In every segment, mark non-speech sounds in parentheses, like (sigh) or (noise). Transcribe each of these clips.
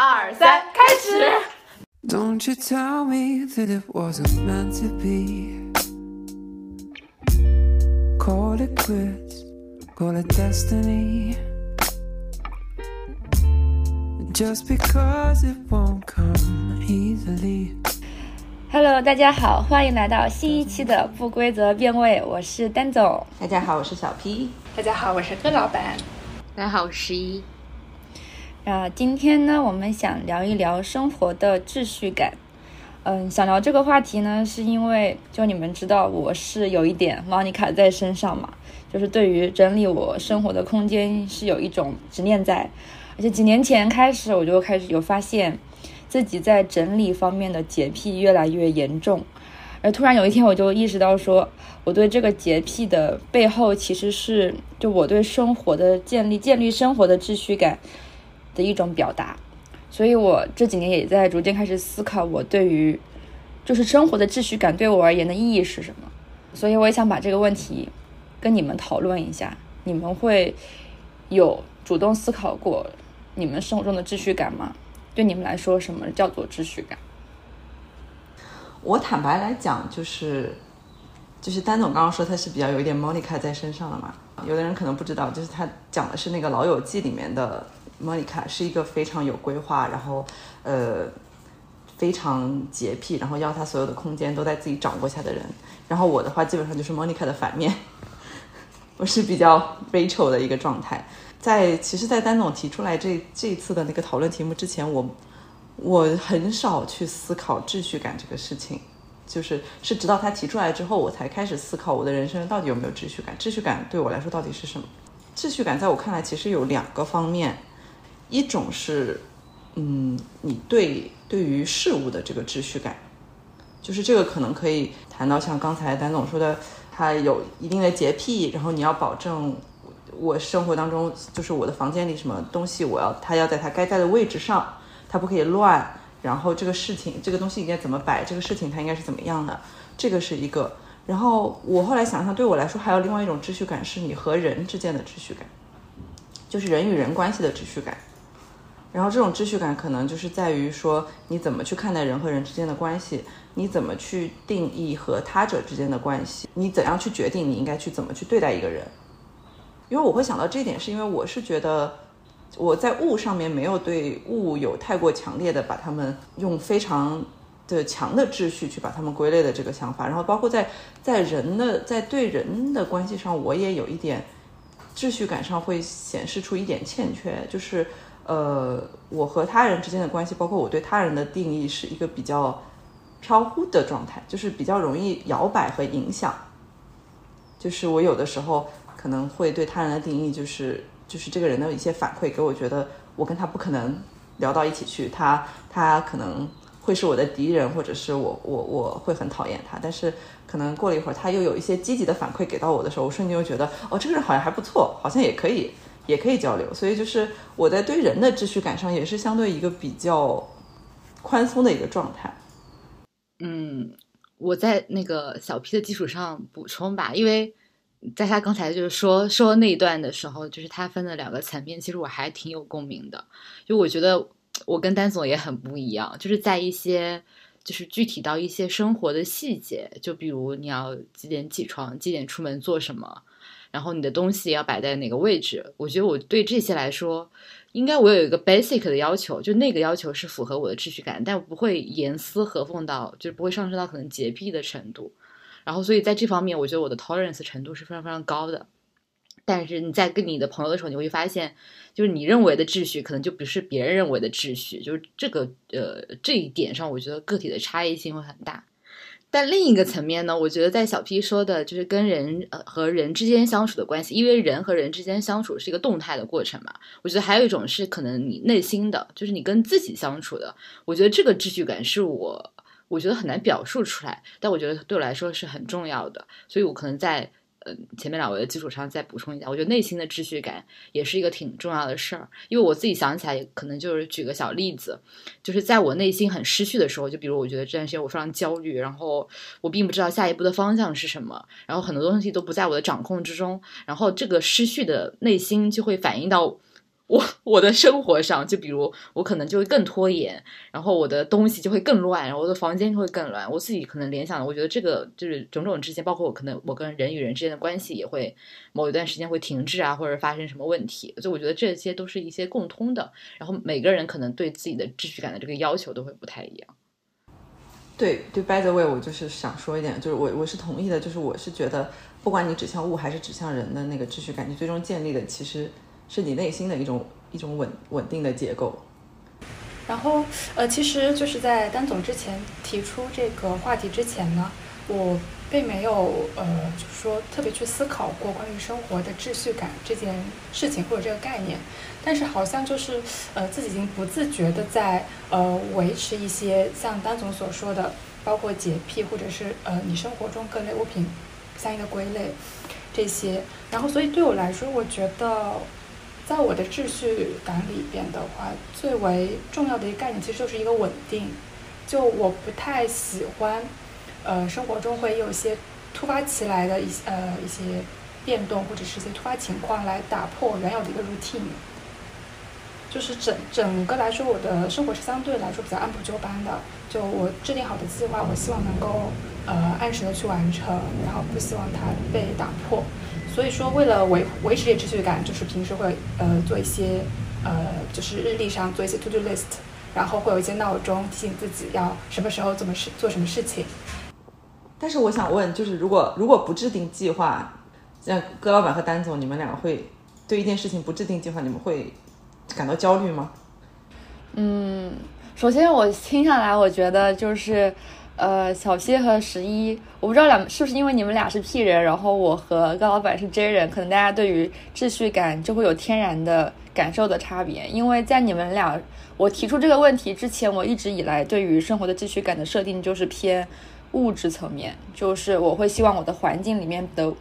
二三，开始。Don't you tell me that it wasn't meant to be. Call it quits, call it destiny. Just because it won't come easily. Hello，大家好，欢迎来到新一期的不规则变位，我是丹总。大家好，我是小 P。大家好，我是柯老板。大家好，我是十一。啊，今天呢，我们想聊一聊生活的秩序感。嗯，想聊这个话题呢，是因为就你们知道，我是有一点 Monica 在身上嘛，就是对于整理我生活的空间是有一种执念在，而且几年前开始，我就开始有发现自己在整理方面的洁癖越来越严重，而突然有一天，我就意识到说，我对这个洁癖的背后，其实是就我对生活的建立、建立生活的秩序感的一种表达。所以我这几年也在逐渐开始思考，我对于就是生活的秩序感对我而言的意义是什么。所以我也想把这个问题跟你们讨论一下，你们会有主动思考过你们生活中的秩序感吗？对你们来说，什么叫做秩序感？我坦白来讲，就是就是丹总刚刚说他是比较有一点 Monica 在身上的嘛。有的人可能不知道，就是他讲的是那个《老友记》里面的 Monica，是一个非常有规划，然后呃非常洁癖，然后要他所有的空间都在自己掌握下的人。然后我的话，基本上就是 Monica 的反面，(laughs) 我是比较 Rachel 的一个状态。在其实，在丹总提出来这这次的那个讨论题目之前，我我很少去思考秩序感这个事情，就是是直到他提出来之后，我才开始思考我的人生到底有没有秩序感。秩序感对我来说到底是什么？秩序感在我看来其实有两个方面，一种是，嗯，你对对于事物的这个秩序感，就是这个可能可以谈到像刚才丹总说的，他有一定的洁癖，然后你要保证。我生活当中，就是我的房间里什么东西，我要他要在他该在的位置上，他不可以乱。然后这个事情，这个东西应该怎么摆，这个事情它应该是怎么样的，这个是一个。然后我后来想想，对我来说还有另外一种秩序感，是你和人之间的秩序感，就是人与人关系的秩序感。然后这种秩序感可能就是在于说，你怎么去看待人和人之间的关系，你怎么去定义和他者之间的关系，你怎样去决定你应该去怎么去对待一个人。因为我会想到这一点，是因为我是觉得我在物上面没有对物有太过强烈的把它们用非常的强的秩序去把它们归类的这个想法，然后包括在在人的在对人的关系上，我也有一点秩序感上会显示出一点欠缺，就是呃，我和他人之间的关系，包括我对他人的定义是一个比较飘忽的状态，就是比较容易摇摆和影响，就是我有的时候。可能会对他人的定义就是就是这个人的一些反馈给我觉得我跟他不可能聊到一起去，他他可能会是我的敌人，或者是我我我会很讨厌他。但是可能过了一会儿，他又有一些积极的反馈给到我的时候，我瞬间又觉得哦，这个人好像还不错，好像也可以也可以交流。所以就是我在对人的秩序感上也是相对一个比较宽松的一个状态。嗯，我在那个小 P 的基础上补充吧，因为。在他刚才就是说说那一段的时候，就是他分了两个层面，其实我还挺有共鸣的。就我觉得我跟丹总也很不一样，就是在一些就是具体到一些生活的细节，就比如你要几点起床，几点出门做什么，然后你的东西要摆在哪个位置。我觉得我对这些来说，应该我有一个 basic 的要求，就那个要求是符合我的秩序感，但不会严丝合缝到，就是不会上升到可能洁癖的程度。然后，所以在这方面，我觉得我的 tolerance 程度是非常非常高的。但是你在跟你的朋友的时候，你会发现，就是你认为的秩序，可能就不是别人认为的秩序。就是这个呃这一点上，我觉得个体的差异性会很大。但另一个层面呢，我觉得在小 P 说的，就是跟人呃和人之间相处的关系，因为人和人之间相处是一个动态的过程嘛。我觉得还有一种是可能你内心的，就是你跟自己相处的。我觉得这个秩序感是我。我觉得很难表述出来，但我觉得对我来说是很重要的，所以我可能在前面两位的基础上再补充一下，我觉得内心的秩序感也是一个挺重要的事儿。因为我自己想起来，可能就是举个小例子，就是在我内心很失序的时候，就比如我觉得这段时间我非常焦虑，然后我并不知道下一步的方向是什么，然后很多东西都不在我的掌控之中，然后这个失序的内心就会反映到我 (laughs) 我的生活上，就比如我可能就会更拖延，然后我的东西就会更乱，然后我的房间就会更乱。我自己可能联想的，我觉得这个就是种种之间，包括我可能我跟人与人之间的关系也会某一段时间会停滞啊，或者发生什么问题。所以我觉得这些都是一些共通的。然后每个人可能对自己的秩序感的这个要求都会不太一样。对对，by the way，我就是想说一点，就是我我是同意的，就是我是觉得，不管你指向物还是指向人的那个秩序感，你最终建立的其实。是你内心的一种一种稳稳定的结构。然后，呃，其实就是在丹总之前提出这个话题之前呢，我并没有呃，就是说特别去思考过关于生活的秩序感这件事情或者这个概念。但是好像就是呃，自己已经不自觉的在呃维持一些像丹总所说的，包括洁癖或者是呃你生活中各类物品相应的归类这些。然后，所以对我来说，我觉得。在我的秩序感里边的话，最为重要的一个概念其实就是一个稳定。就我不太喜欢，呃，生活中会有一些突发起来的一些呃一些变动或者是一些突发情况来打破原有的一个 routine。就是整整个来说，我的生活是相对来说比较按部就班的。就我制定好的计划，我希望能够呃按时的去完成，然后不希望它被打破。所以说，为了维维持这秩序感，就是平时会呃做一些呃，就是日历上做一些 to do list，然后会有一些闹钟提醒自己要什么时候怎么事做什么事情。但是我想问，就是如果如果不制定计划，像葛老板和丹总，你们两个会对一件事情不制定计划，你们会感到焦虑吗？嗯，首先我听下来，我觉得就是。呃，小 P 和十一，我不知道两是不是因为你们俩是 P 人，然后我和高老板是 J 人，可能大家对于秩序感就会有天然的感受的差别。因为在你们俩我提出这个问题之前，我一直以来对于生活的秩序感的设定就是偏物质层面，就是我会希望我的环境里面的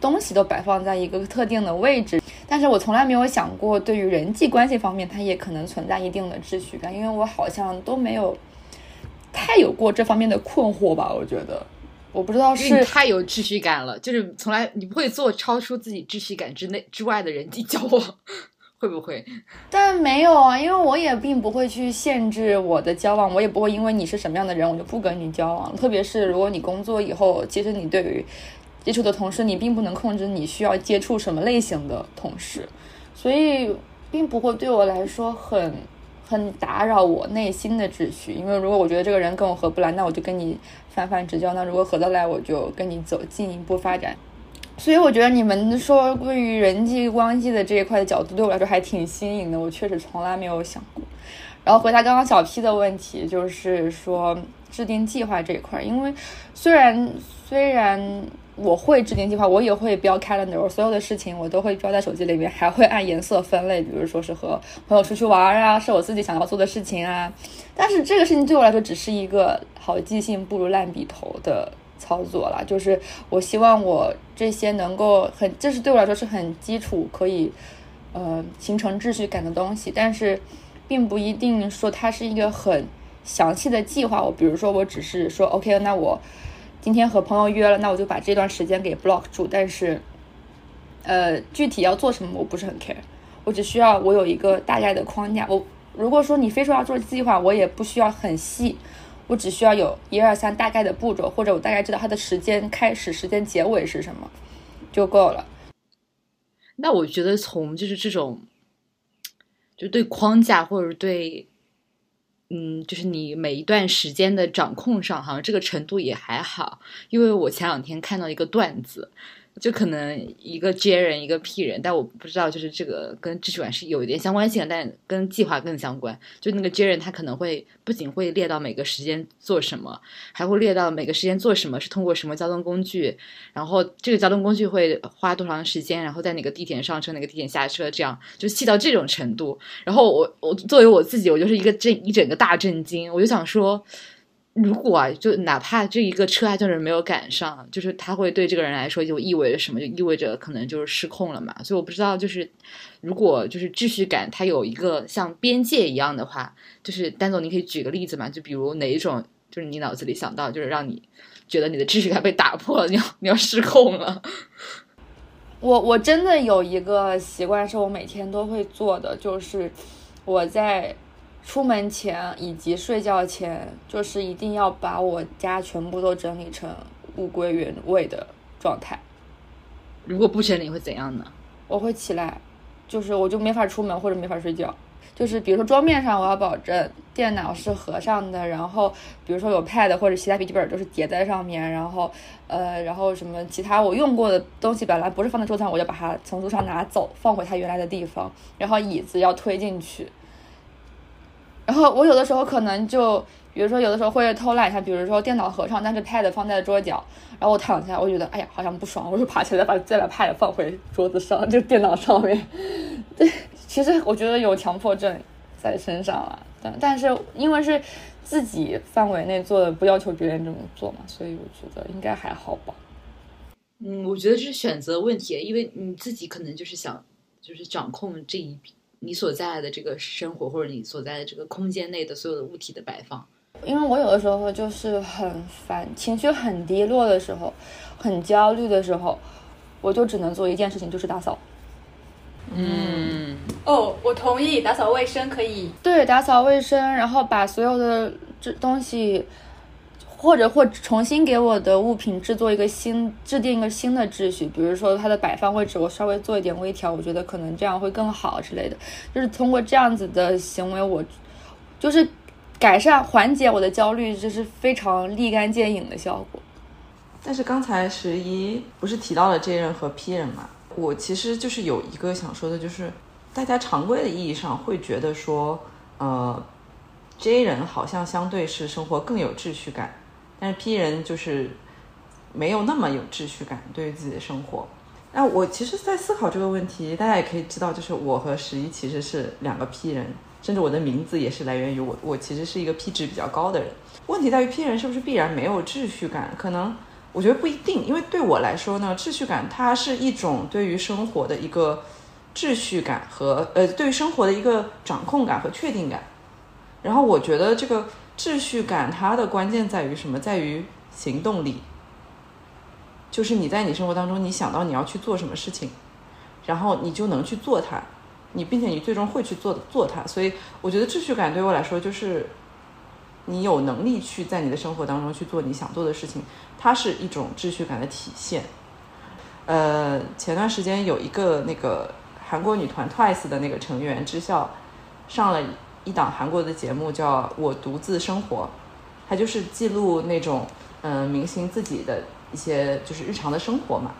东西都摆放在一个特定的位置，但是我从来没有想过对于人际关系方面，它也可能存在一定的秩序感，因为我好像都没有。太有过这方面的困惑吧？我觉得，我不知道是太有秩序感了，就是从来你不会做超出自己秩序感之内之外的人际交往，(laughs) 会不会？但没有啊，因为我也并不会去限制我的交往，我也不会因为你是什么样的人，我就不跟你交往。特别是如果你工作以后，其实你对于接触的同事，你并不能控制你需要接触什么类型的同事，所以并不会对我来说很。很打扰我内心的秩序，因为如果我觉得这个人跟我合不来，那我就跟你泛泛之交；那如果合得来，我就跟你走进一步发展。所以我觉得你们说关于人际关系的这一块的角度，对我来说还挺新颖的，我确实从来没有想过。然后回答刚刚小 P 的问题，就是说制定计划这一块，因为虽然虽然。我会制定计划，我也会标 calendar，所有的事情我都会标在手机里面，还会按颜色分类，比如说是和朋友出去玩啊，是我自己想要做的事情啊。但是这个事情对我来说只是一个好记性不如烂笔头的操作了，就是我希望我这些能够很，这是对我来说是很基础，可以呃形成秩序感的东西，但是并不一定说它是一个很详细的计划。我比如说我只是说 OK，那我。今天和朋友约了，那我就把这段时间给 block 住。但是，呃，具体要做什么我不是很 care，我只需要我有一个大概的框架。我如果说你非说要做计划，我也不需要很细，我只需要有一二三大概的步骤，或者我大概知道它的时间开始、时间结尾是什么就够了。那我觉得从就是这种，就对框架或者对。嗯，就是你每一段时间的掌控上，好像这个程度也还好。因为我前两天看到一个段子。就可能一个 J 人一个 P 人，但我不知道就是这个跟秩序感是有一点相关性，但跟计划更相关。就那个 J 人他可能会不仅会列到每个时间做什么，还会列到每个时间做什么是通过什么交通工具，然后这个交通工具会花多长时间，然后在哪个地点上车哪个地点下车，这样就细到这种程度。然后我我作为我自己，我就是一个这一整个大震惊，我就想说。如果啊，就哪怕这一个车啊，就是没有赶上，就是他会对这个人来说就意味着什么？就意味着可能就是失控了嘛。所以我不知道，就是如果就是秩序感它有一个像边界一样的话，就是丹总，你可以举个例子嘛？就比如哪一种，就是你脑子里想到，就是让你觉得你的秩序感被打破了，你要你要失控了。(laughs) 我我真的有一个习惯，是我每天都会做的，就是我在出门前以及睡觉前，就是一定要把我家全部都整理成物归原位的状态。如果不整理会怎样呢？我会起来，就是我就没法出门或者没法睡觉。就是比如说桌面上我要保证电脑是合上的，然后比如说有 Pad 或者其他笔记本都是叠在上面，然后呃，然后什么其他我用过的东西本来不是放在桌上，我就把它从桌上拿走，放回它原来的地方，然后椅子要推进去。然后我有的时候可能就，比如说有的时候会偷懒一下，比如说电脑合上，但是 Pad 放在桌角，然后我躺下，我觉得哎呀好像不爽，我就爬起来把再把 Pad 放回桌子上，就电脑上面。(laughs) 对，其实我觉得有强迫症在身上了，但但是因为是自己范围内做的，不要求别人这么做嘛，所以我觉得应该还好吧。嗯，我觉得是选择问题，因为你自己可能就是想，就是掌控这一笔你所在的这个生活或者你所在的这个空间内的所有的物体的摆放。因为我有的时候就是很烦，情绪很低落的时候，很焦虑的时候，我就只能做一件事情，就是打扫。嗯，哦，我同意，打扫卫生可以。对，打扫卫生，然后把所有的这东西，或者或重新给我的物品制作一个新，制定一个新的秩序。比如说它的摆放位置，我稍微做一点微调，我觉得可能这样会更好之类的。就是通过这样子的行为，我就是改善缓解我的焦虑，这是非常立竿见影的效果。但是刚才十一不是提到了 J 人和 P 人嘛？我其实就是有一个想说的，就是大家常规的意义上会觉得说，呃，J 人好像相对是生活更有秩序感，但是 P 人就是没有那么有秩序感对于自己的生活。那我其实，在思考这个问题，大家也可以知道，就是我和十一其实是两个 P 人，甚至我的名字也是来源于我，我其实是一个 P 值比较高的人。问题在于 P 人是不是必然没有秩序感？可能。我觉得不一定，因为对我来说呢，秩序感它是一种对于生活的一个秩序感和呃，对于生活的一个掌控感和确定感。然后我觉得这个秩序感它的关键在于什么？在于行动力，就是你在你生活当中，你想到你要去做什么事情，然后你就能去做它，你并且你最终会去做做它。所以我觉得秩序感对我来说就是你有能力去在你的生活当中去做你想做的事情。它是一种秩序感的体现。呃，前段时间有一个那个韩国女团 Twice 的那个成员智孝上了一档韩国的节目，叫《我独自生活》，它就是记录那种嗯明星自己的一些就是日常的生活嘛。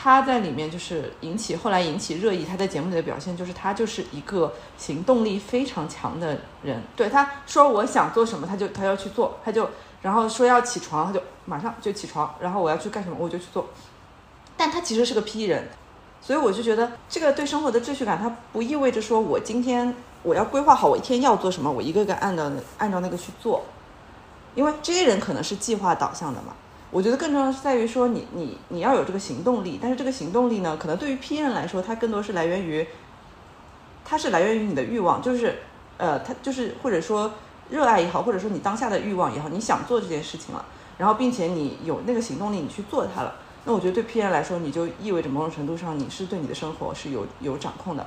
他在里面就是引起后来引起热议，他在节目里的表现就是他就是一个行动力非常强的人。对他说我想做什么，他就他要去做，他就。然后说要起床，他就马上就起床。然后我要去干什么，我就去做。但他其实是个 P 人，所以我就觉得这个对生活的秩序感，它不意味着说我今天我要规划好我一天要做什么，我一个个按照按照那个去做。因为这些人可能是计划导向的嘛。我觉得更重要的是在于说你你你要有这个行动力，但是这个行动力呢，可能对于 P 人来说，它更多是来源于，它是来源于你的欲望，就是呃，它就是或者说。热爱也好，或者说你当下的欲望也好，你想做这件事情了，然后并且你有那个行动力，你去做它了，那我觉得对 P 人来说，你就意味着某种程度上你是对你的生活是有有掌控的。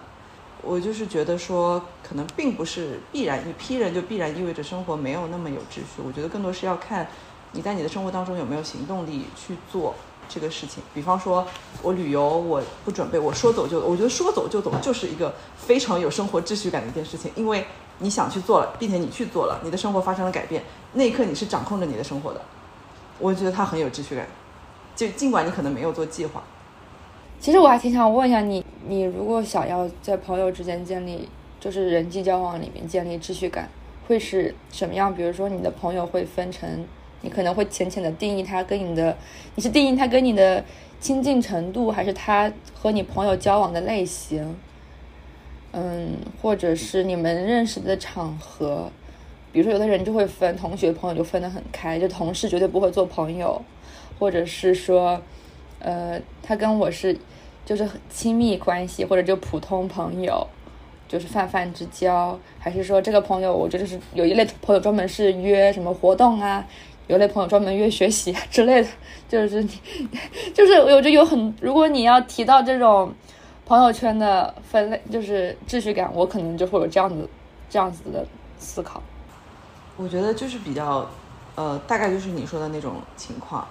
我就是觉得说，可能并不是必然，一批人就必然意味着生活没有那么有秩序。我觉得更多是要看你在你的生活当中有没有行动力去做这个事情。比方说，我旅游我不准备，我说走就，我觉得说走就走就是一个非常有生活秩序感的一件事情，因为。你想去做了，并且你去做了，你的生活发生了改变，那一刻你是掌控着你的生活的。我觉得他很有秩序感，就尽管你可能没有做计划。其实我还挺想问一下你，你如果想要在朋友之间建立，就是人际交往里面建立秩序感，会是什么样？比如说你的朋友会分成，你可能会浅浅的定义他跟你的，你是定义他跟你的亲近程度，还是他和你朋友交往的类型？嗯，或者是你们认识的场合，比如说有的人就会分同学朋友就分得很开，就同事绝对不会做朋友，或者是说，呃，他跟我是就是亲密关系，或者就普通朋友，就是泛泛之交，还是说这个朋友我觉得是有一类朋友专门是约什么活动啊，有类朋友专门约学习之类的，就是你，就是我觉得有很，如果你要提到这种朋友圈的分类，就是秩序感，我可能就会有这样子这样子的思考。我觉得就是比较，呃，大概就是你说的那种情况，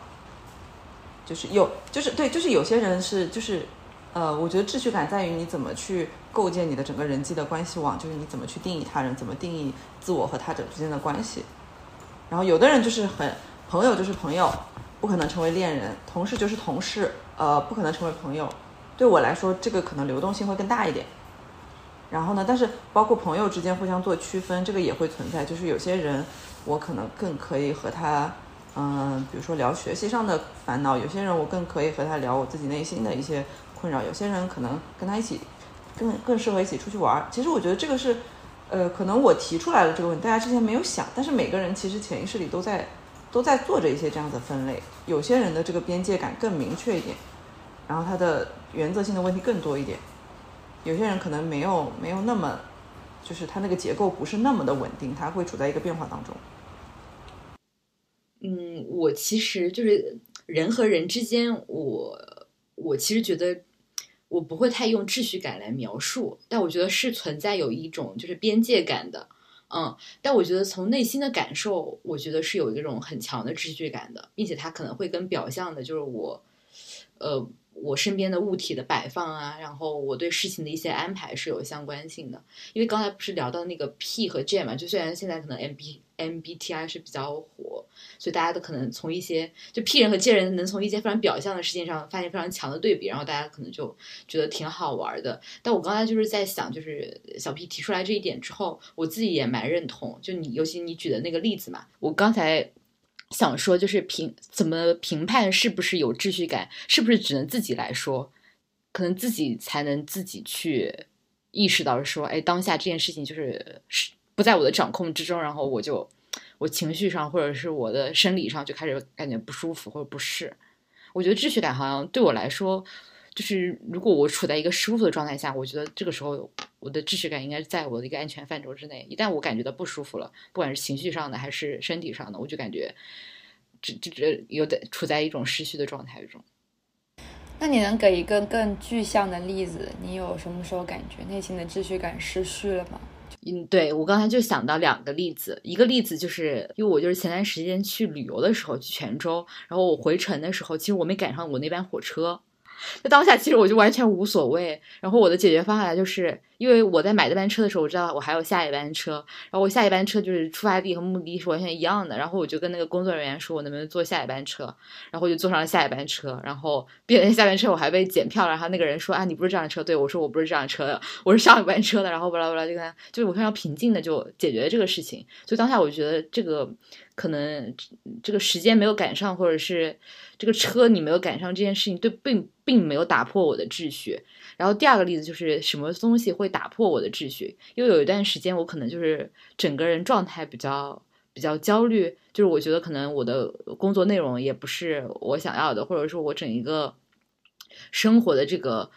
就是有，就是对，就是有些人是就是，呃，我觉得秩序感在于你怎么去构建你的整个人际的关系网，就是你怎么去定义他人，怎么定义自我和他者之间的关系。然后有的人就是很朋友就是朋友，不可能成为恋人；同事就是同事，呃，不可能成为朋友。对我来说，这个可能流动性会更大一点。然后呢，但是包括朋友之间互相做区分，这个也会存在。就是有些人，我可能更可以和他，嗯、比如说聊学习上的烦恼；有些人我更可以和他聊我自己内心的一些困扰；有些人可能跟他一起，更更适合一起出去玩。其实我觉得这个是，呃，可能我提出来了这个问题，大家之前没有想，但是每个人其实潜意识里都在都在做着一些这样的分类。有些人的这个边界感更明确一点，然后他的原则性的问题更多一点。有些人可能没有没有那么，就是他那个结构不是那么的稳定，他会处在一个变化当中。嗯，我其实就是人和人之间，我我其实觉得我不会太用秩序感来描述，但我觉得是存在有一种就是边界感的，嗯，但我觉得从内心的感受，我觉得是有一种很强的秩序感的，并且它可能会跟表象的，就是我，呃。我身边的物体的摆放啊，然后我对事情的一些安排是有相关性的。因为刚才不是聊到那个 P 和 J 嘛，就虽然现在可能 M B MBTI 是比较火，所以大家都可能从一些就 P 人和 J 人能从一些非常表象的事情上发现非常强的对比，然后大家可能就觉得挺好玩的。但我刚才就是在想，就是小 P 提出来这一点之后，我自己也蛮认同。就你尤其你举的那个例子嘛，我刚才。想说就是评怎么评判是不是有秩序感，是不是只能自己来说，可能自己才能自己去意识到说，哎，当下这件事情就是是不在我的掌控之中，然后我就我情绪上或者是我的生理上就开始感觉不舒服或者不适。我觉得秩序感好像对我来说，就是如果我处在一个舒服的状态下，我觉得这个时候我的秩序感应该在我的一个安全范畴之内。一旦我感觉到不舒服了，不管是情绪上的还是身体上的，我就感觉这这这有点处在一种失序的状态中。那你能给一个更具象的例子？你有什么时候感觉内心的秩序感失序了吗？嗯，对我刚才就想到两个例子，一个例子就是因为我就是前段时间去旅游的时候去泉州，然后我回程的时候，其实我没赶上我那班火车。那当下，其实我就完全无所谓。然后我的解决方案就是，因为我在买这班车的时候，我知道我还有下一班车，然后我下一班车就是出发地和目的地是完全一样的。然后我就跟那个工作人员说，我能不能坐下一班车？然后我就坐上了下一班车。然后并且下班车我还被检票了。然后那个人说啊，你不是这辆车？对我说我不是这辆车的，我是上一班车的。然后巴拉巴拉就跟他，就是我非常平静的就解决了这个事情。所以当下我觉得这个可能这个时间没有赶上，或者是这个车你没有赶上这件事情，对并并没有打破我的秩序。然后第二个例子就是什么东西会打破我的秩序？因为有一段时间我可能就是整个人状态比较比较焦虑，就是我觉得可能我的工作内容也不是我想要的，或者说我整一个生活的这个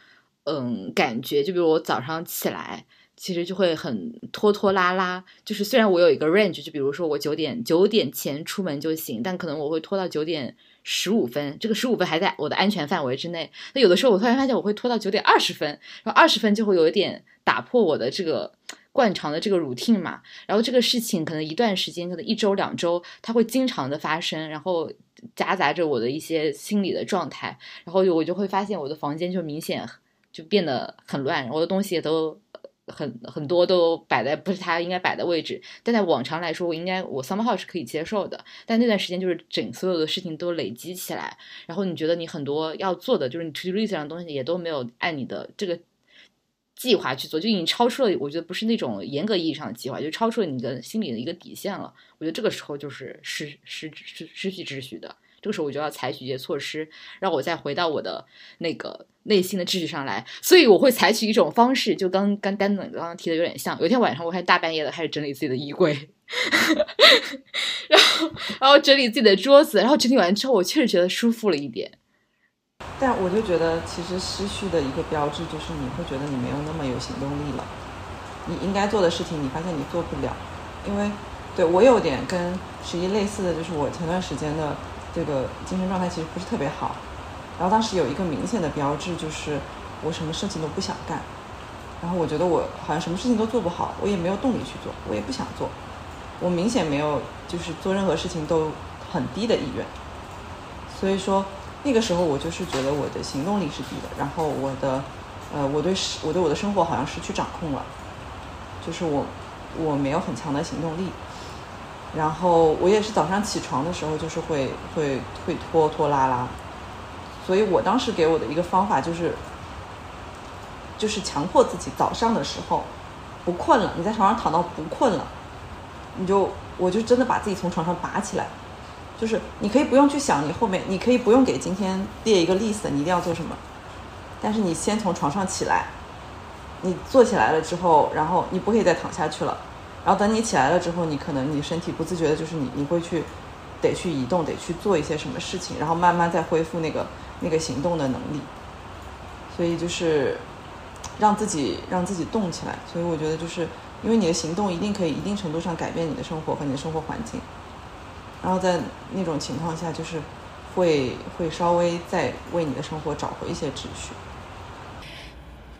嗯感觉，就比如我早上起来。其实就会很拖拖拉拉，就是虽然我有一个 range，就比如说我九点九点前出门就行，但可能我会拖到九点十五分，这个十五分还在我的安全范围之内。那有的时候我突然发现我会拖到九点二十分，然后二十分就会有一点打破我的这个惯常的这个 routine 嘛。然后这个事情可能一段时间，可能一周两周，它会经常的发生，然后夹杂着我的一些心理的状态，然后我就会发现我的房间就明显就变得很乱，我的东西也都。很很多都摆在不是他应该摆的位置，但在往常来说，我应该我 somehow 是可以接受的。但那段时间就是整所有的事情都累积起来，然后你觉得你很多要做的，就是你 to do list 上的东西也都没有按你的这个计划去做，就已经超出了。我觉得不是那种严格意义上的计划，就超出了你的心里的一个底线了。我觉得这个时候就是失失失失去秩序的。这个时候我就要采取一些措施，让我再回到我的那个内心的秩序上来。所以我会采取一种方式，就刚刚丹总刚刚提的有点像。有一天晚上，我还大半夜的开始整理自己的衣柜，(laughs) 然后然后整理自己的桌子，然后整理完之后，我确实觉得舒服了一点。但我就觉得，其实失去的一个标志就是你会觉得你没有那么有行动力了。你应该做的事情，你发现你做不了，因为对我有点跟十一类似的就是我前段时间的这个精神状态其实不是特别好，然后当时有一个明显的标志就是我什么事情都不想干，然后我觉得我好像什么事情都做不好，我也没有动力去做，我也不想做，我明显没有就是做任何事情都很低的意愿，所以说那个时候我就是觉得我的行动力是低的，然后我的呃我对我对我的生活好像失去掌控了，就是我我没有很强的行动力。然后我也是早上起床的时候，就是会会会拖拖拉拉，所以我当时给我的一个方法就是，就是强迫自己早上的时候不困了，你在床上躺到不困了，你就我就真的把自己从床上拔起来，就是你可以不用去想你后面，你可以不用给今天列一个 list，你一定要做什么，但是你先从床上起来，你坐起来了之后，然后你不可以再躺下去了。然后等你起来了之后，你可能你身体不自觉的，就是你你会去得去移动，得去做一些什么事情，然后慢慢再恢复那个那个行动的能力。所以就是让自己让自己动起来。所以我觉得就是因为你的行动一定可以一定程度上改变你的生活和你的生活环境，然后在那种情况下，就是会会稍微再为你的生活找回一些秩序。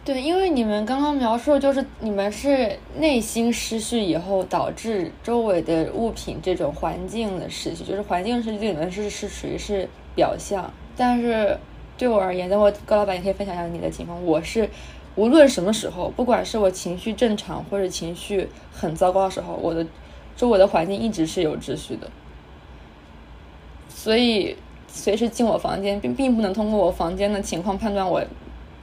对，因为你们刚刚描述就是你们是内心失序以后导致周围的物品这种环境的失序，就是环境失序对你们是是属于是表象，但是对我而言，等会高老板也可以分享一下你的情况，我是无论什么时候，不管是我情绪正常或者情绪很糟糕的时候，我的周围的环境一直是有秩序的，所以随时进我房间，并并不能通过我房间的情况判断我。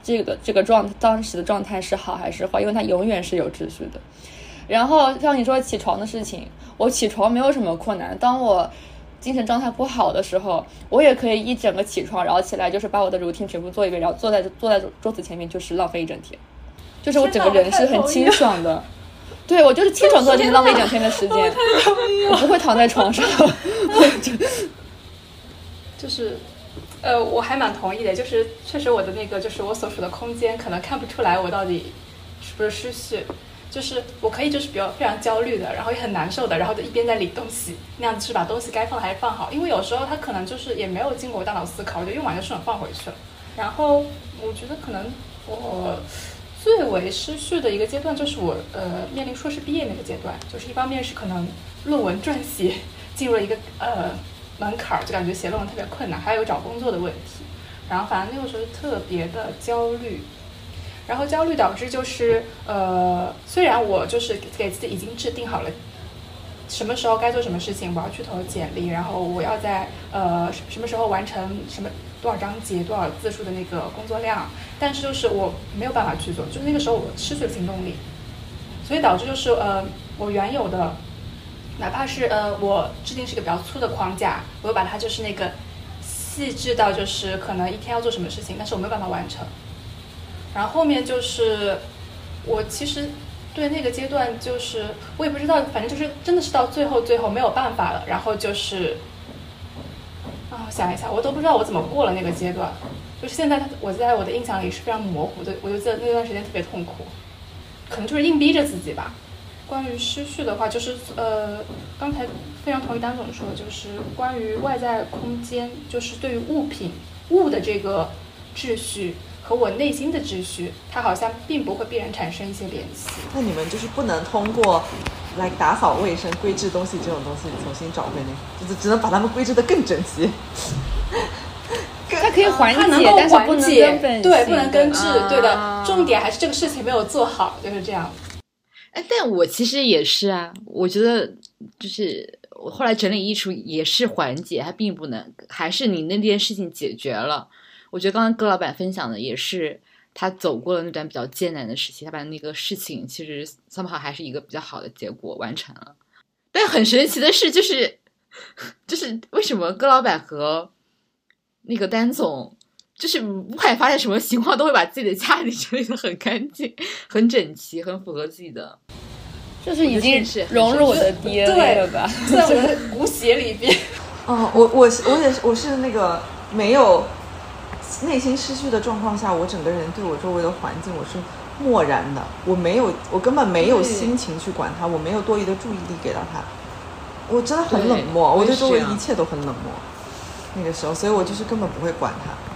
这个这个状当时的状态是好还是坏？因为它永远是有秩序的。然后像你说起床的事情，我起床没有什么困难。当我精神状态不好的时候，我也可以一整个起床，然后起来就是把我的 routine 全部做一遍，然后坐在坐在桌子前面就是浪费一整天。就是我整个人是很清爽的。对我就是清爽做这浪费一整天的时间，我不会躺在床上。(laughs) 就是。呃，我还蛮同意的，就是确实我的那个，就是我所处的空间，可能看不出来我到底是不是失序。就是我可以就是比较非常焦虑的，然后也很难受的，然后就一边在理东西，那样子是把东西该放还是放好。因为有时候它可能就是也没有经过我大脑思考，我就用完就顺手放回去了。然后我觉得可能我最为失序的一个阶段，就是我呃面临硕士毕业那个阶段，就是一方面是可能论文撰写进入了一个呃。门槛儿就感觉写论文特别困难，还有找工作的问题，然后反正那个时候特别的焦虑，然后焦虑导致就是呃，虽然我就是给自己已经制定好了什么时候该做什么事情，我要去投简历，然后我要在呃什么时候完成什么多少章节多少字数的那个工作量，但是就是我没有办法去做，就是那个时候我失去了行动力，所以导致就是呃我原有的。哪怕是呃，我制定是一个比较粗的框架，我又把它就是那个细致到就是可能一天要做什么事情，但是我没有办法完成。然后后面就是我其实对那个阶段就是我也不知道，反正就是真的是到最后最后没有办法了，然后就是啊想一下，我都不知道我怎么过了那个阶段。就是现在我在我的印象里是非常模糊的，我就记得那段时间特别痛苦，可能就是硬逼着自己吧。关于失序的话，就是呃，刚才非常同意丹总说，就是关于外在空间，就是对于物品物的这个秩序和我内心的秩序，它好像并不会必然产生一些联系。那你们就是不能通过来打扫卫生、规制东西这种东西重新找回那，就是只能把它们规制的更整齐。它可以缓解，够但是不能根本，对，不能根治，对的。啊重点还是这个事情没有做好，就是这样。哎，但我其实也是啊，我觉得就是我后来整理衣橱也是缓解，它并不能，还是你那件事情解决了。我觉得刚刚葛老板分享的也是他走过了那段比较艰难的时期，他把那个事情其实 somehow 还是一个比较好的结果完成了。但很神奇的是，就是 (laughs) 就是为什么葛老板和那个丹总。就是不管发生什么情况，都会把自己的家里整理的很干净、(laughs) 很整齐、很符合自己的。就是已经是融入我的 DNA 了吧？(laughs) 在我的 (laughs) 骨血里边，哦，我我是我也是我是那个没有内心失去的状况下，我整个人对我周围的环境我是漠然的，我没有我根本没有心情去管它，我没有多余的注意力给到它，我真的很冷漠，对我对周围一切都很冷漠。那个时候，所以我就是根本不会管他。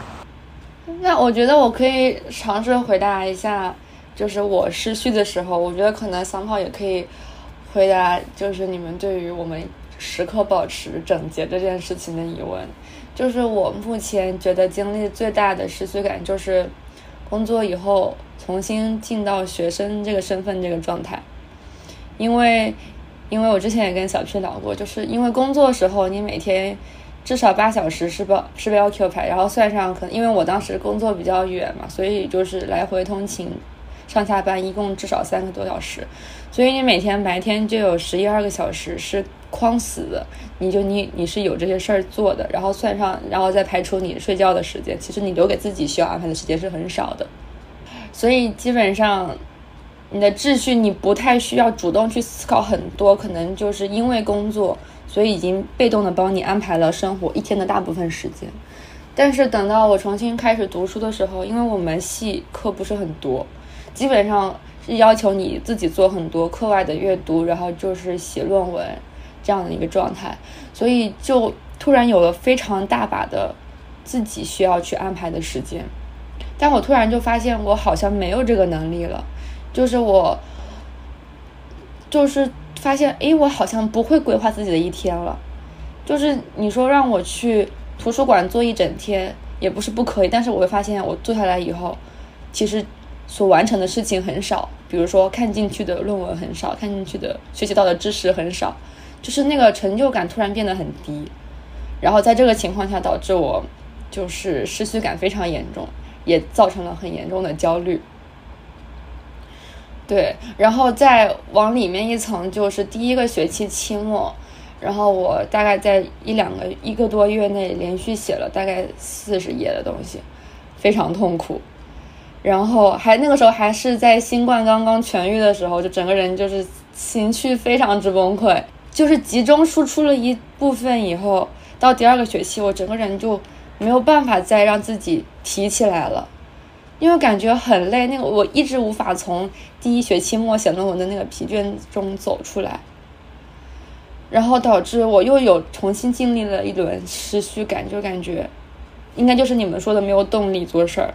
那我觉得我可以尝试回答一下，就是我失序的时候，我觉得可能桑炮也可以回答，就是你们对于我们时刻保持整洁这件事情的疑问。就是我目前觉得经历最大的失序感，就是工作以后重新进到学生这个身份这个状态，因为因为我之前也跟小 P 聊过，就是因为工作时候你每天至少八小时是标是标 Q 牌，然后算上可能因为我当时工作比较远嘛，所以就是来回通勤上下班一共至少三个多小时，所以你每天白天就有十一二个小时是框死的，你就你你是有这些事儿做的，然后算上然后再排除你睡觉的时间，其实你留给自己需要安排的时间是很少的，所以基本上你的秩序你不太需要主动去思考很多，可能就是因为工作，所以已经被动的帮你安排了生活一天的大部分时间。但是等到我重新开始读书的时候，因为我们系课不是很多，基本上是要求你自己做很多课外的阅读，然后就是写论文这样的一个状态，所以就突然有了非常大把的自己需要去安排的时间。但我突然就发现，我好像没有这个能力了，就是我，就是发现，诶，我好像不会规划自己的一天了。就是你说让我去图书馆坐一整天，也不是不可以，但是我会发现，我坐下来以后，其实所完成的事情很少，比如说看进去的论文很少，看进去的学习到的知识很少，就是那个成就感突然变得很低。然后在这个情况下，导致我就是失去感非常严重，也造成了很严重的焦虑。对，然后再往里面一层，就是第一个学期期末，然后我大概在一两个一个多月内连续写了大概四十页的东西，非常痛苦。然后还那个时候还是在新冠刚刚痊愈的时候，就整个人就是情绪非常之崩溃，就是集中输出了一部分以后，到第二个学期，我整个人就没有办法再让自己提起来了。因为感觉很累，那个我一直无法从第一学期末写论文的那个疲倦中走出来，然后导致我又有重新经历了一轮失序感，就感觉应该就是你们说的没有动力做事儿，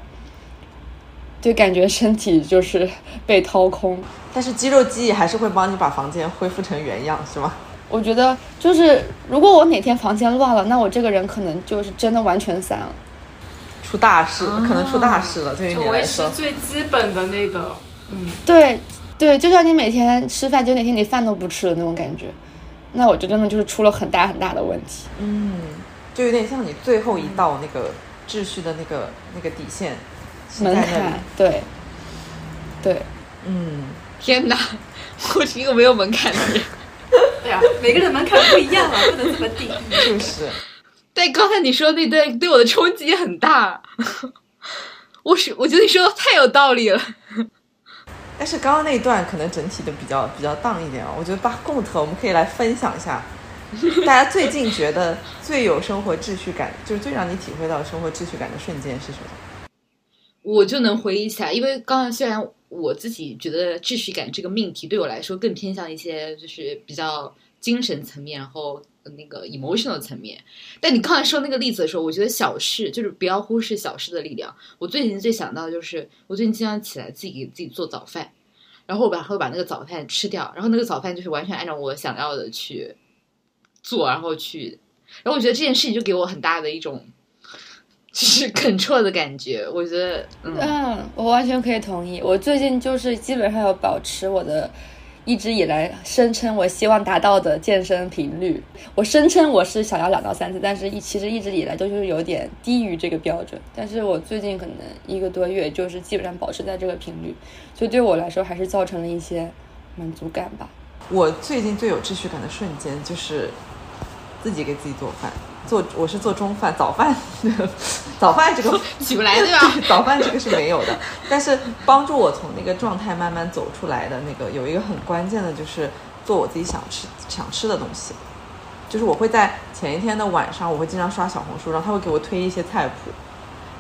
就感觉身体就是被掏空。但是肌肉记忆还是会帮你把房间恢复成原样，是吗？我觉得就是如果我哪天房间乱了，那我这个人可能就是真的完全散了。出大事，可能出大事了，对于你来说。最基本的那个，嗯，对对，就像你每天吃饭，就哪天你饭都不吃的那种感觉，那我就真的就是出了很大很大的问题。嗯，就有点像你最后一道那个秩序的那个那个底线门槛。，对，对，嗯，天哪，(laughs) 我是一个没有门槛的人。(laughs) 对啊，每个人门槛不一样啊，不能这么定义。(laughs) 就是。但刚才你说的那段对我的冲击很大，我是我觉得你说的太有道理了。但是刚刚那一段可能整体的比较比较荡一点哦，我觉得巴共特我们可以来分享一下，大家最近觉得最有生活秩序感，就是最让你体会到生活秩序感的瞬间是什么？我就能回忆起来，因为刚才虽然我自己觉得秩序感这个命题对我来说更偏向一些就是比较精神层面，然后那个 emotional 层面。但你刚才说那个例子的时候，我觉得小事就是不要忽视小事的力量。我最近最想到就是，我最近经常起来自己给自己做早饭，然后我把会把那个早饭吃掉，然后那个早饭就是完全按照我想要的去做，然后去，然后我觉得这件事情就给我很大的一种。就是 (laughs) control 的感觉，我觉得，嗯，我完全可以同意。我最近就是基本上要保持我的一直以来声称我希望达到的健身频率。我声称我是想要两到三次，但是一其实一直以来都是有点低于这个标准。但是我最近可能一个多月就是基本上保持在这个频率，所以对我来说还是造成了一些满足感吧。我最近最有秩序感的瞬间就是自己给自己做饭，做我是做中饭，早饭，早饭这个 (laughs) 起不来对吧？(laughs) 早饭这个是没有的，但是帮助我从那个状态慢慢走出来的那个有一个很关键的就是做我自己想吃想吃的东西，就是我会在前一天的晚上，我会经常刷小红书，然后他会给我推一些菜谱，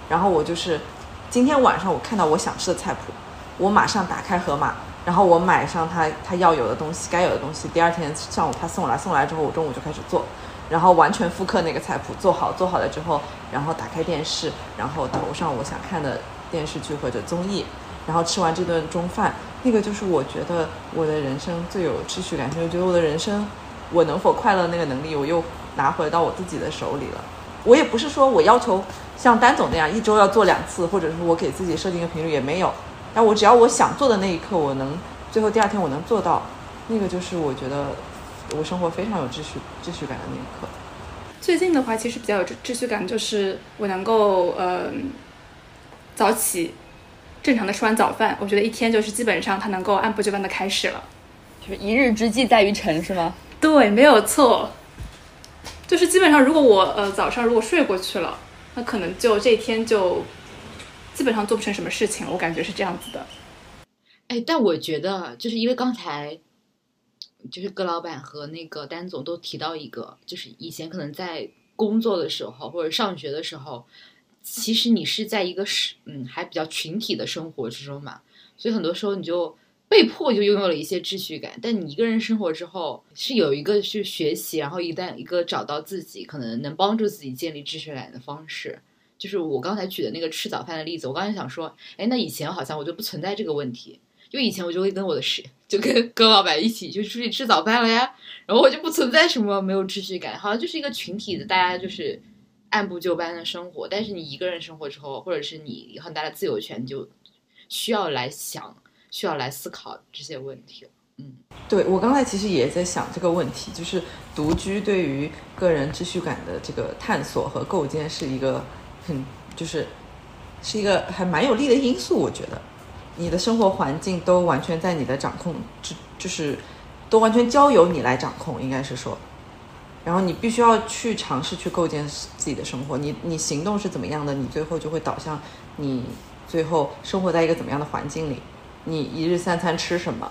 然后我就是今天晚上我看到我想吃的菜谱，我马上打开盒马然后我买上他他要有的东西，该有的东西，第二天上午他送来，送来之后我中午就开始做，然后完全复刻那个菜谱，做好做好了之后，然后打开电视，然后投上我想看的电视剧或者综艺，然后吃完这顿中饭，那个就是我觉得我的人生最有秩序感，就是觉得我的人生我能否快乐那个能力我又拿回到我自己的手里了。我也不是说我要求像丹总那样一周要做两次，或者是我给自己设定一个频率也没有。但我只要我想做的那一刻，我能最后第二天我能做到，那个就是我觉得我生活非常有秩序秩序感的那一刻。最近的话，其实比较有秩秩序感，就是我能够呃早起，正常的吃完早饭，我觉得一天就是基本上它能够按部就班的开始了。就是一日之计在于晨，是吗？对，没有错。就是基本上，如果我呃早上如果睡过去了，那可能就这一天就基本上做不成什么事情。我感觉是这样子的。哎，但我觉得就是因为刚才就是葛老板和那个丹总都提到一个，就是以前可能在工作的时候或者上学的时候，其实你是在一个是嗯还比较群体的生活之中嘛，所以很多时候你就被迫就拥有了一些秩序感。但你一个人生活之后，是有一个去学习，然后一旦一个找到自己可能能帮助自己建立秩序感的方式。就是我刚才举的那个吃早饭的例子，我刚才想说，哎，那以前好像我就不存在这个问题。因为以前我就会跟我的室，就跟 (laughs) 跟老板一起就出去吃早饭了呀，然后我就不存在什么没有秩序感，好像就是一个群体的，大家就是按部就班的生活。但是你一个人生活之后，或者是你有很大的自由权，就需要来想，需要来思考这些问题。嗯，对我刚才其实也在想这个问题，就是独居对于个人秩序感的这个探索和构建是一个很就是是一个还蛮有利的因素，我觉得。你的生活环境都完全在你的掌控之，就是都完全交由你来掌控，应该是说，然后你必须要去尝试去构建自己的生活。你你行动是怎么样的，你最后就会导向你最后生活在一个怎么样的环境里，你一日三餐吃什么。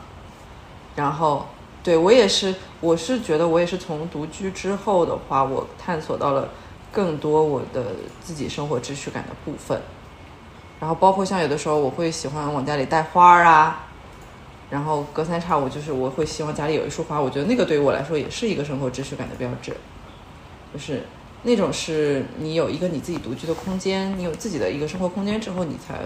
然后，对我也是，我是觉得我也是从独居之后的话，我探索到了更多我的自己生活秩序感的部分。然后包括像有的时候我会喜欢往家里带花儿啊，然后隔三差五就是我会希望家里有一束花，我觉得那个对于我来说也是一个生活秩序感的标志，就是那种是你有一个你自己独居的空间，你有自己的一个生活空间之后，你才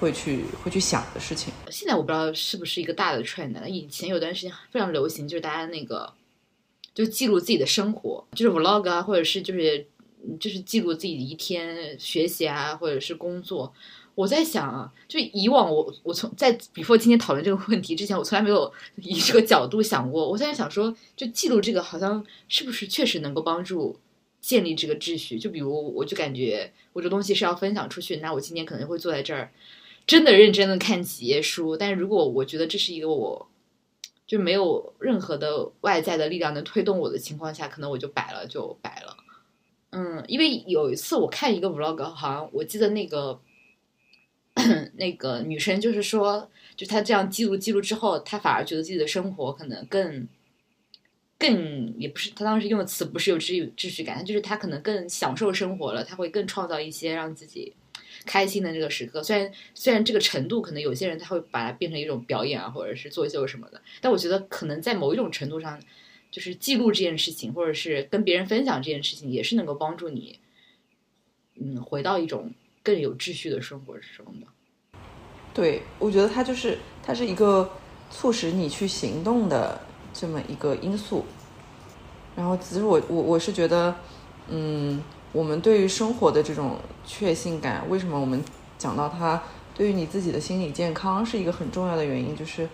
会去会去想的事情。现在我不知道是不是一个大的 trend，以前有段时间非常流行，就是大家那个就记录自己的生活，就是 vlog 啊，或者是就是。就是记录自己的一天学习啊，或者是工作。我在想啊，就以往我我从在 before 今天讨论这个问题之前，我从来没有以这个角度想过。我现在想说，就记录这个，好像是不是确实能够帮助建立这个秩序？就比如，我就感觉我这东西是要分享出去，那我今天可能会坐在这儿，真的认真的看几页书。但是如果我觉得这是一个我就没有任何的外在的力量能推动我的情况下，可能我就摆了就摆了。嗯，因为有一次我看一个 vlog，好像我记得那个那个女生就是说，就她这样记录记录之后，她反而觉得自己的生活可能更更也不是她当时用的词不是有秩秩序感，就是她可能更享受生活了，她会更创造一些让自己开心的这个时刻。虽然虽然这个程度可能有些人他会把它变成一种表演啊，或者是作秀什么的，但我觉得可能在某一种程度上。就是记录这件事情，或者是跟别人分享这件事情，也是能够帮助你，嗯，回到一种更有秩序的生活之中的。对，我觉得它就是它是一个促使你去行动的这么一个因素。然后，其实我我我是觉得，嗯，我们对于生活的这种确信感，为什么我们讲到它对于你自己的心理健康是一个很重要的原因，就是。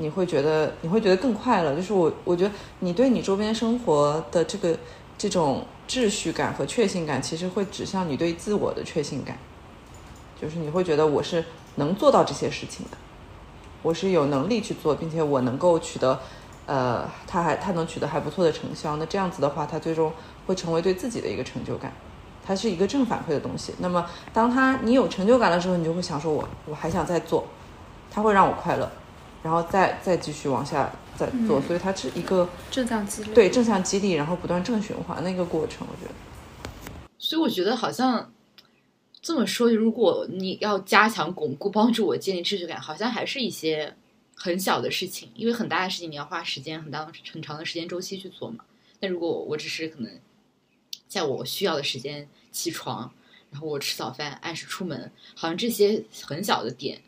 你会觉得你会觉得更快乐，就是我我觉得你对你周边生活的这个这种秩序感和确信感，其实会指向你对自我的确信感，就是你会觉得我是能做到这些事情的，我是有能力去做，并且我能够取得，呃，他还他能取得还不错的成效，那这样子的话，他最终会成为对自己的一个成就感，它是一个正反馈的东西。那么当他你有成就感的时候，你就会想说，我我还想再做，他会让我快乐。然后再再继续往下再做，所以它是一个正向激励，对正向激励，然后不断正循环的一个过程。我觉得，所以我觉得好像这么说，如果你要加强巩固、帮助我建立秩序感，好像还是一些很小的事情，因为很大的事情你要花时间很大很长的时间周期去做嘛。但如果我只是可能在我需要的时间起床，然后我吃早饭，按时出门，好像这些很小的点，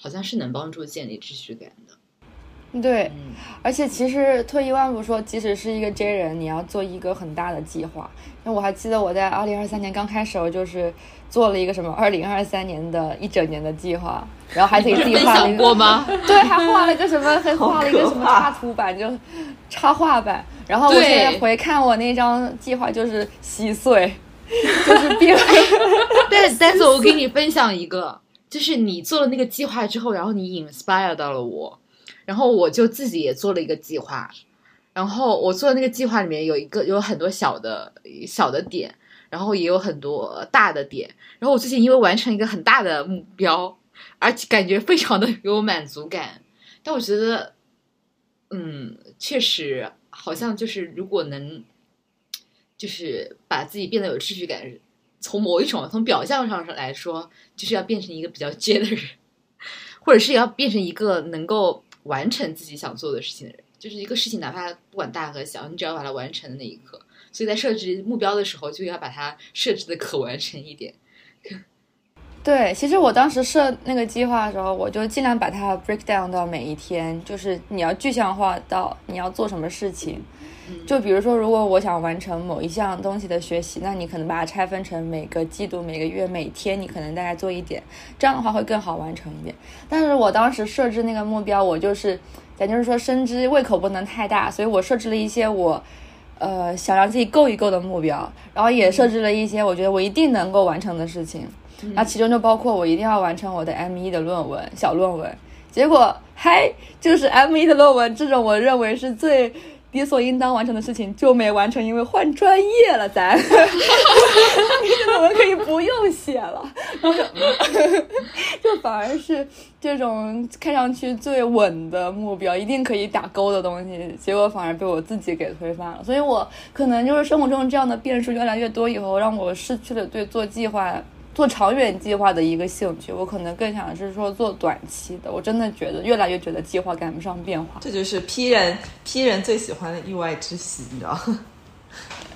好像是能帮助建立秩序感的。对，嗯而且其实退一万步说，即使是一个 J 人，你要做一个很大的计划。那我还记得我在二零二三年刚开始，我就是做了一个什么二零二三年的一整年的计划，然后还给自己画了一个过吗？对，还画了一个什么，还画了一个什么插图版，就插画版。然后我现在回看我那张计划，就是稀碎，就是变。(laughs) 但但是我给你分享一个，就是你做了那个计划之后，然后你 inspire 到了我，然后我就自己也做了一个计划，然后我做的那个计划里面有一个有很多小的小的点，然后也有很多大的点，然后我最近因为完成一个很大的目标，而且感觉非常的有满足感，但我觉得，嗯，确实好像就是如果能。就是把自己变得有秩序感，从某一种从表象上来说，就是要变成一个比较接的人，或者是要变成一个能够完成自己想做的事情的人。就是一个事情，哪怕不管大和小，你只要把它完成的那一刻。所以在设置目标的时候，就要把它设置的可完成一点。对，其实我当时设那个计划的时候，我就尽量把它 break down 到每一天，就是你要具象化到你要做什么事情。就比如说，如果我想完成某一项东西的学习，那你可能把它拆分成每个季度、每个月、每天，你可能大概做一点，这样的话会更好完成一点。但是我当时设置那个目标，我就是，咱就是说深知胃口不能太大，所以我设置了一些我，呃，想让自己够一够的目标，然后也设置了一些我觉得我一定能够完成的事情。那其中就包括我一定要完成我的 M 一的论文小论文，结果嗨，就是 M 一的论文这种我认为是最理所应当完成的事情就没完成，因为换专业了，咱论文可以不用写了，然后就就反而是这种看上去最稳的目标，一定可以打勾的东西，结果反而被我自己给推翻了。所以我可能就是生活中这样的变数越来越多以后，让我失去了对做计划。做长远计划的一个兴趣，我可能更想是说做短期的。我真的觉得越来越觉得计划赶不上变化。这就是 P 人 P 人最喜欢的意外之喜，你知道？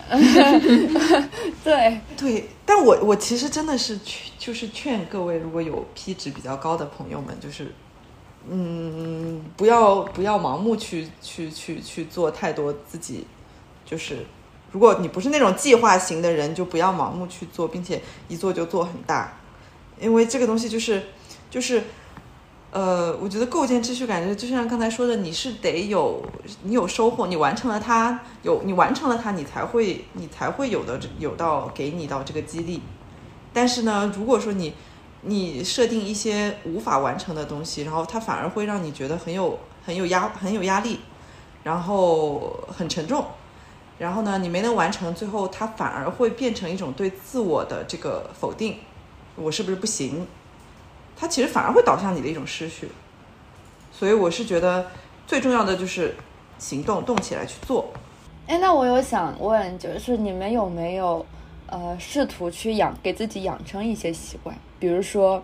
(laughs) 对，(laughs) 对，但我我其实真的是劝，就是劝各位如果有 P 值比较高的朋友们，就是，嗯，不要不要盲目去去去去做太多自己，就是如果你不是那种计划型的人，就不要盲目去做，并且一做就做很大，因为这个东西就是就是。呃，我觉得构建秩序感，就像刚才说的，你是得有你有收获，你完成了它，有你完成了它，你才会你才会有的有到给你到这个激励。但是呢，如果说你你设定一些无法完成的东西，然后它反而会让你觉得很有很有压很有压力，然后很沉重，然后呢，你没能完成，最后它反而会变成一种对自我的这个否定，我是不是不行？它其实反而会导向你的一种失去，所以我是觉得最重要的就是行动，动起来去做。哎，那我有想问，就是你们有没有呃试图去养给自己养成一些习惯？比如说，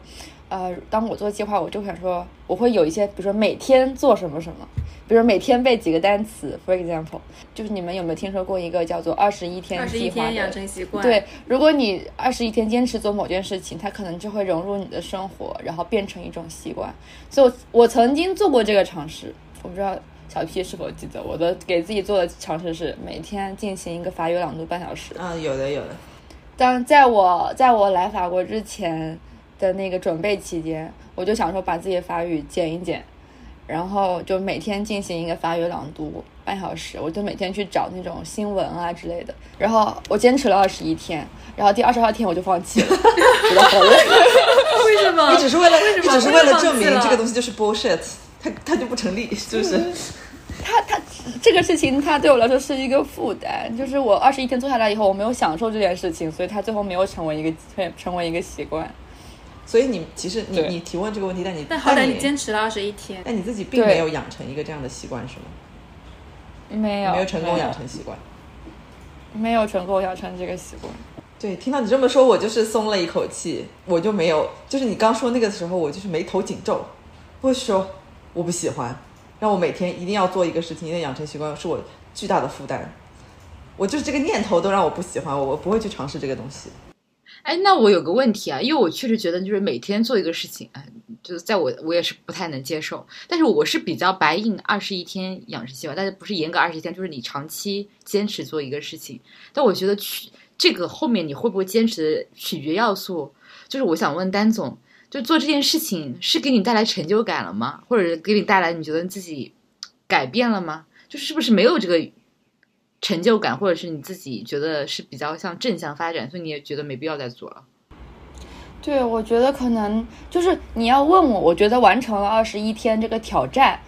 呃，当我做计划，我就想说，我会有一些，比如说每天做什么什么，比如每天背几个单词，for example，就是你们有没有听说过一个叫做二十一天计划的？养成习惯，对，如果你二十一天坚持做某件事情，它可能就会融入你的生活，然后变成一种习惯。所以我，我曾经做过这个尝试，我不知道小 P 是否记得。我的给自己做的尝试是每天进行一个法语朗读半小时。啊，有的有的。但在我在我来法国之前的那个准备期间，我就想说把自己的法语减一减，然后就每天进行一个法语朗读半小时，我就每天去找那种新闻啊之类的。然后我坚持了二十一天，然后第二十二天我就放弃了，(laughs) 觉得好累。为什么？你只是为了，为什么你只是为了证明这个东西就是 bullshit，它它就不成立，是不是？它它这个事情，它对我来说是一个负担。就是我二十一天做下来以后，我没有享受这件事情，所以它最后没有成为一个成为一个习惯。所以你其实你你提问这个问题，但你但好歹你你坚持了二十一天，但你自己并没有养成一个这样的习惯，是吗？没有没有成功养成习惯。没有成功养成这个习惯。对，听到你这么说，我就是松了一口气，我就没有，就是你刚说那个时候，我就是眉头紧皱，我说我不喜欢，让我每天一定要做一个事情，一定要养成习惯，是我巨大的负担。我就是这个念头都让我不喜欢，我我不会去尝试这个东西。哎，那我有个问题啊，因为我确实觉得就是每天做一个事情，哎，就是在我我也是不太能接受。但是我是比较白印二十一天养成习惯，但是不是严格二十一天，就是你长期坚持做一个事情。但我觉得取这个后面你会不会坚持的取决要素，就是我想问丹总，就做这件事情是给你带来成就感了吗？或者给你带来你觉得自己改变了吗？就是是不是没有这个？成就感，或者是你自己觉得是比较像正向发展，所以你也觉得没必要再做了。对，我觉得可能就是你要问我，我觉得完成了二十一天这个挑战，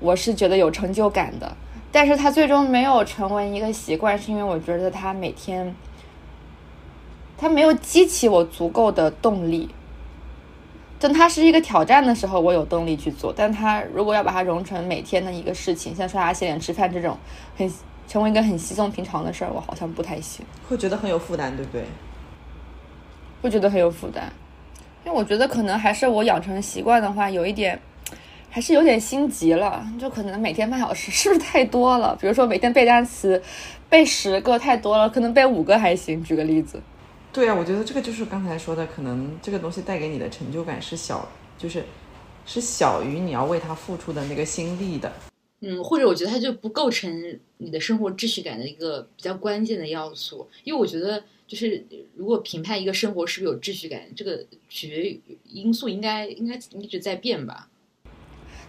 我是觉得有成就感的。但是它最终没有成为一个习惯，是因为我觉得它每天，它没有激起我足够的动力。等它是一个挑战的时候，我有动力去做。但它如果要把它融成每天的一个事情，像刷牙、洗脸、吃饭这种很。成为一个很稀松平常的事儿，我好像不太行，会觉得很有负担，对不对？会觉得很有负担，因为我觉得可能还是我养成习惯的话，有一点，还是有点心急了，就可能每天半小时是不是太多了？比如说每天背单词，背十个太多了，可能背五个还行。举个例子，对啊，我觉得这个就是刚才说的，可能这个东西带给你的成就感是小，就是是小于你要为它付出的那个心力的。嗯，或者我觉得它就不构成你的生活秩序感的一个比较关键的要素，因为我觉得就是如果评判一个生活是不是有秩序感，这个取决于因素应该应该一直在变吧。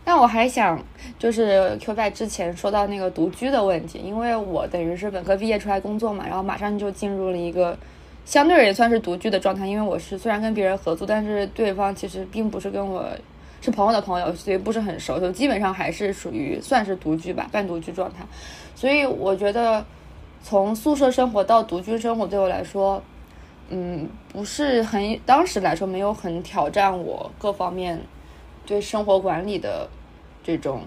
那我还想就是 Q 拜之前说到那个独居的问题，因为我等于是本科毕业出来工作嘛，然后马上就进入了一个相对而言算是独居的状态，因为我是虽然跟别人合租，但是对方其实并不是跟我。是朋友的朋友，所以不是很熟，就基本上还是属于算是独居吧，半独居状态。所以我觉得，从宿舍生活到独居生活对我来说，嗯，不是很当时来说没有很挑战我各方面对生活管理的这种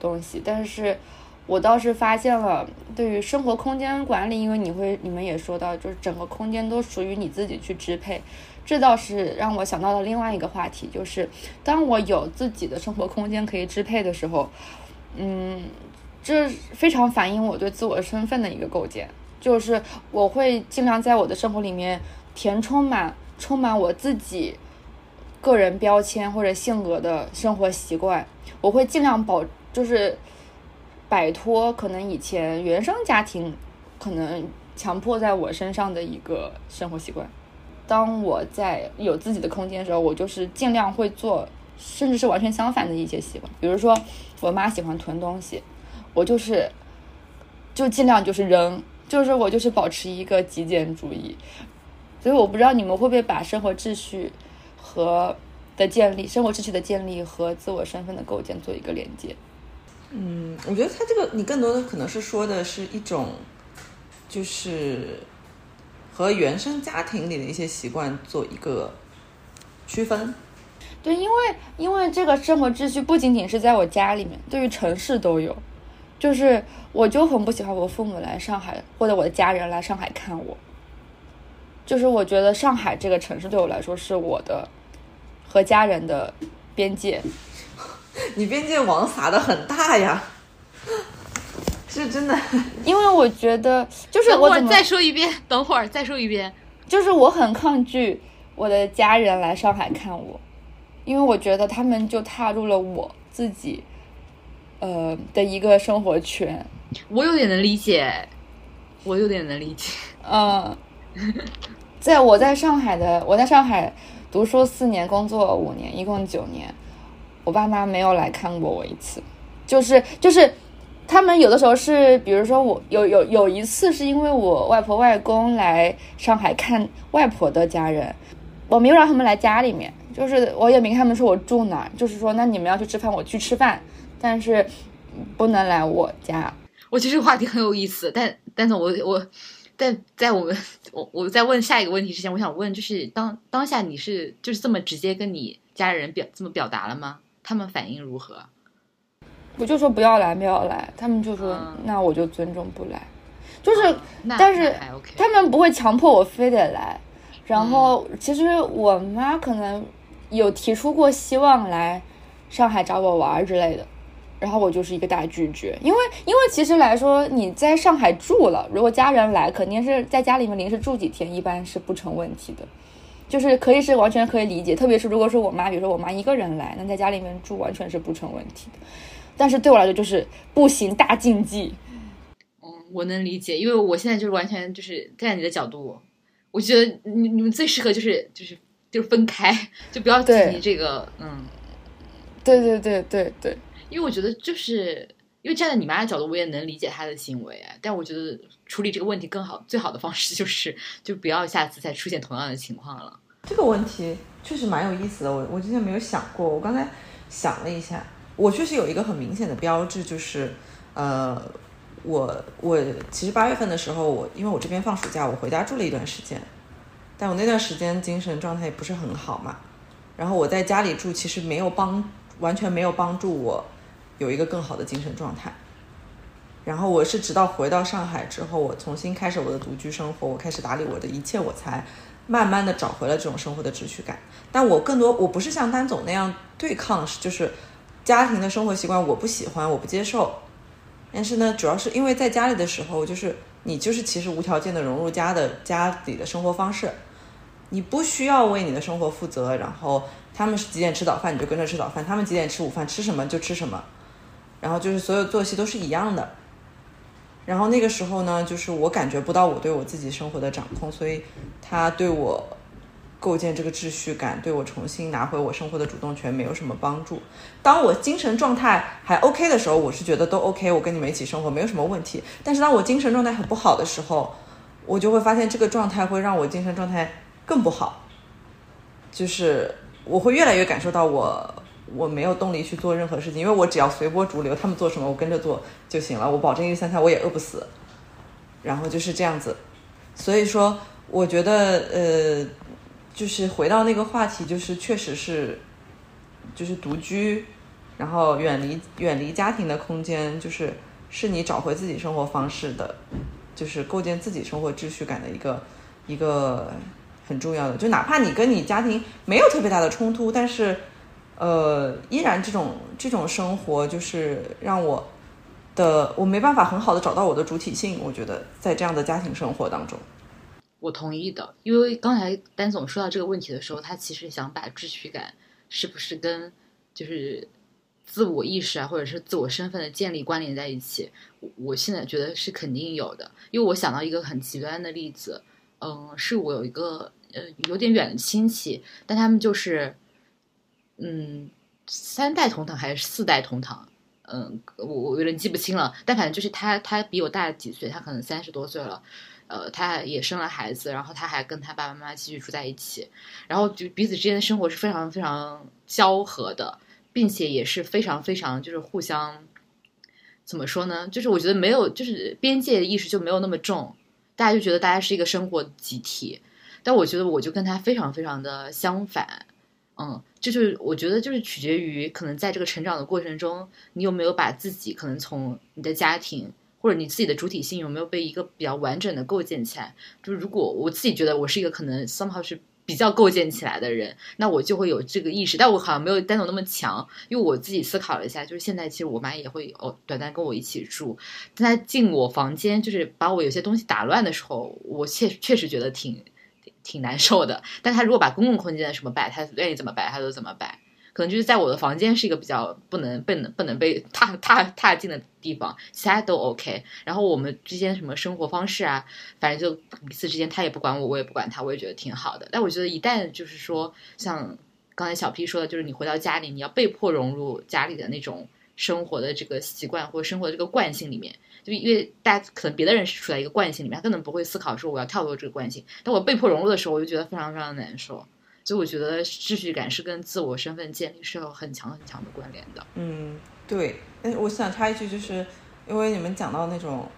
东西。但是我倒是发现了，对于生活空间管理，因为你会你们也说到，就是整个空间都属于你自己去支配。这倒是让我想到了另外一个话题，就是当我有自己的生活空间可以支配的时候，嗯，这非常反映我对自我身份的一个构建，就是我会尽量在我的生活里面填充满充满我自己个人标签或者性格的生活习惯，我会尽量保，就是摆脱可能以前原生家庭可能强迫在我身上的一个生活习惯。当我在有自己的空间的时候，我就是尽量会做，甚至是完全相反的一些习惯。比如说，我妈喜欢囤东西，我就是就尽量就是扔，就是我就是保持一个极简主义。所以我不知道你们会不会把生活秩序和的建立、生活秩序的建立和自我身份的构建做一个连接。嗯，我觉得他这个你更多的可能是说的是一种，就是。和原生家庭里的一些习惯做一个区分，对，因为因为这个生活秩序不仅仅是在我家里面，对于城市都有。就是我就很不喜欢我父母来上海，或者我的家人来上海看我。就是我觉得上海这个城市对我来说是我的和家人的边界。(laughs) 你边界网撒的很大呀。是真的，(laughs) 因为我觉得就是我怎么再说一遍，(laughs) 等会儿再说一遍，就是我很抗拒我的家人来上海看我，因为我觉得他们就踏入了我自己呃的一个生活圈。我有点能理解，我有点能理解。嗯，在我在上海的，我在上海读书四年，工作五年，一共九年，我爸妈没有来看过我一次，就是就是。他们有的时候是，比如说我有有有一次是因为我外婆外公来上海看外婆的家人，我没有让他们来家里面，就是我也没跟他们说我住哪，就是说那你们要去吃饭，我去吃饭，但是不能来我家。我觉得话题很有意思，但 (laughs) 但是我我在在我们我我在问下一个问题之前，我想问就是当当下你是就是这么直接跟你家人表这么表达了吗？他们反应如何？我就说不要来，不要来，他们就说那我就尊重不来，就是，但是他们不会强迫我非得来。然后其实我妈可能有提出过希望来上海找我玩之类的，然后我就是一个大拒绝，因为因为其实来说你在上海住了，如果家人来，肯定是在家里面临时住几天，一般是不成问题的。就是可以是完全可以理解，特别是如果是我妈，比如说我妈一个人来，那在家里面住完全是不成问题的。但是对我来说就是步行，大禁忌。嗯，我能理解，因为我现在就是完全就是站在你的角度，我觉得你你们最适合就是就是就是分开，就不要提这个嗯，对对对对对，因为我觉得就是因为站在你妈的角度，我也能理解她的行为啊，但我觉得处理这个问题更好最好的方式就是就不要下次再出现同样的情况了。这个问题确实蛮有意思的，我我之前没有想过。我刚才想了一下，我确实有一个很明显的标志，就是呃，我我其实八月份的时候，我因为我这边放暑假，我回家住了一段时间，但我那段时间精神状态也不是很好嘛。然后我在家里住，其实没有帮完全没有帮助我有一个更好的精神状态。然后我是直到回到上海之后，我重新开始我的独居生活，我开始打理我的一切，我才慢慢的找回了这种生活的秩序感。但我更多，我不是像丹总那样对抗，就是家庭的生活习惯我不喜欢，我不接受。但是呢，主要是因为在家里的时候，就是你就是其实无条件的融入家的家里的生活方式，你不需要为你的生活负责。然后他们是几点吃早饭，你就跟着吃早饭；他们几点吃午饭，吃什么就吃什么。然后就是所有作息都是一样的。然后那个时候呢，就是我感觉不到我对我自己生活的掌控，所以他对我构建这个秩序感，对我重新拿回我生活的主动权没有什么帮助。当我精神状态还 OK 的时候，我是觉得都 OK，我跟你们一起生活没有什么问题。但是当我精神状态很不好的时候，我就会发现这个状态会让我精神状态更不好，就是我会越来越感受到我我没有动力去做任何事情，因为我只要随波逐流，他们做什么我跟着做就行了，我保证一日三餐我也饿不死，然后就是这样子。所以说，我觉得呃，就是回到那个话题，就是确实是，就是独居，然后远离远离家庭的空间，就是是你找回自己生活方式的，就是构建自己生活秩序感的一个一个很重要的。就哪怕你跟你家庭没有特别大的冲突，但是呃，依然这种这种生活就是让我的我没办法很好的找到我的主体性。我觉得在这样的家庭生活当中。我同意的，因为刚才丹总说到这个问题的时候，他其实想把秩序感是不是跟就是自我意识啊，或者是自我身份的建立关联在一起。我我现在觉得是肯定有的，因为我想到一个很极端的例子，嗯，是我有一个呃有点远的亲戚，但他们就是嗯三代同堂还是四代同堂。嗯，我我有点记不清了，但反正就是他，他比我大几岁，他可能三十多岁了，呃，他也生了孩子，然后他还跟他爸爸妈妈继续住在一起，然后就彼此之间的生活是非常非常交合的，并且也是非常非常就是互相怎么说呢？就是我觉得没有就是边界意识就没有那么重，大家就觉得大家是一个生活集体，但我觉得我就跟他非常非常的相反，嗯，这就是我觉得就是取决于可能在这个成长的过程中，你有没有把自己可能从你的家庭。或者你自己的主体性有没有被一个比较完整的构建起来？就是如果我自己觉得我是一个可能 somehow 是比较构建起来的人，那我就会有这个意识。但我好像没有丹总那么强，因为我自己思考了一下，就是现在其实我妈也会哦短暂跟我一起住，但她进我房间就是把我有些东西打乱的时候，我确确实觉得挺挺难受的。但她如果把公共空间什么摆，她愿意怎么摆，她都怎么摆。可能就是在我的房间是一个比较不能不能不能被 (laughs) 踏踏踏进的地方，其他都 OK。然后我们之间什么生活方式啊，反正就彼此之间他也不管我，我也不管他，我也觉得挺好的。但我觉得一旦就是说，像刚才小 P 说的，就是你回到家里，你要被迫融入家里的那种生活的这个习惯或者生活的这个惯性里面，就因为大家可能别的人是处在一个惯性里面，他根本不会思考说我要跳脱这个惯性。但我被迫融入的时候，我就觉得非常非常难受。所以我觉得秩序感是跟自我身份建立是有很强很强的关联的。嗯，对。但是我想插一句，就是因为你们讲到那种，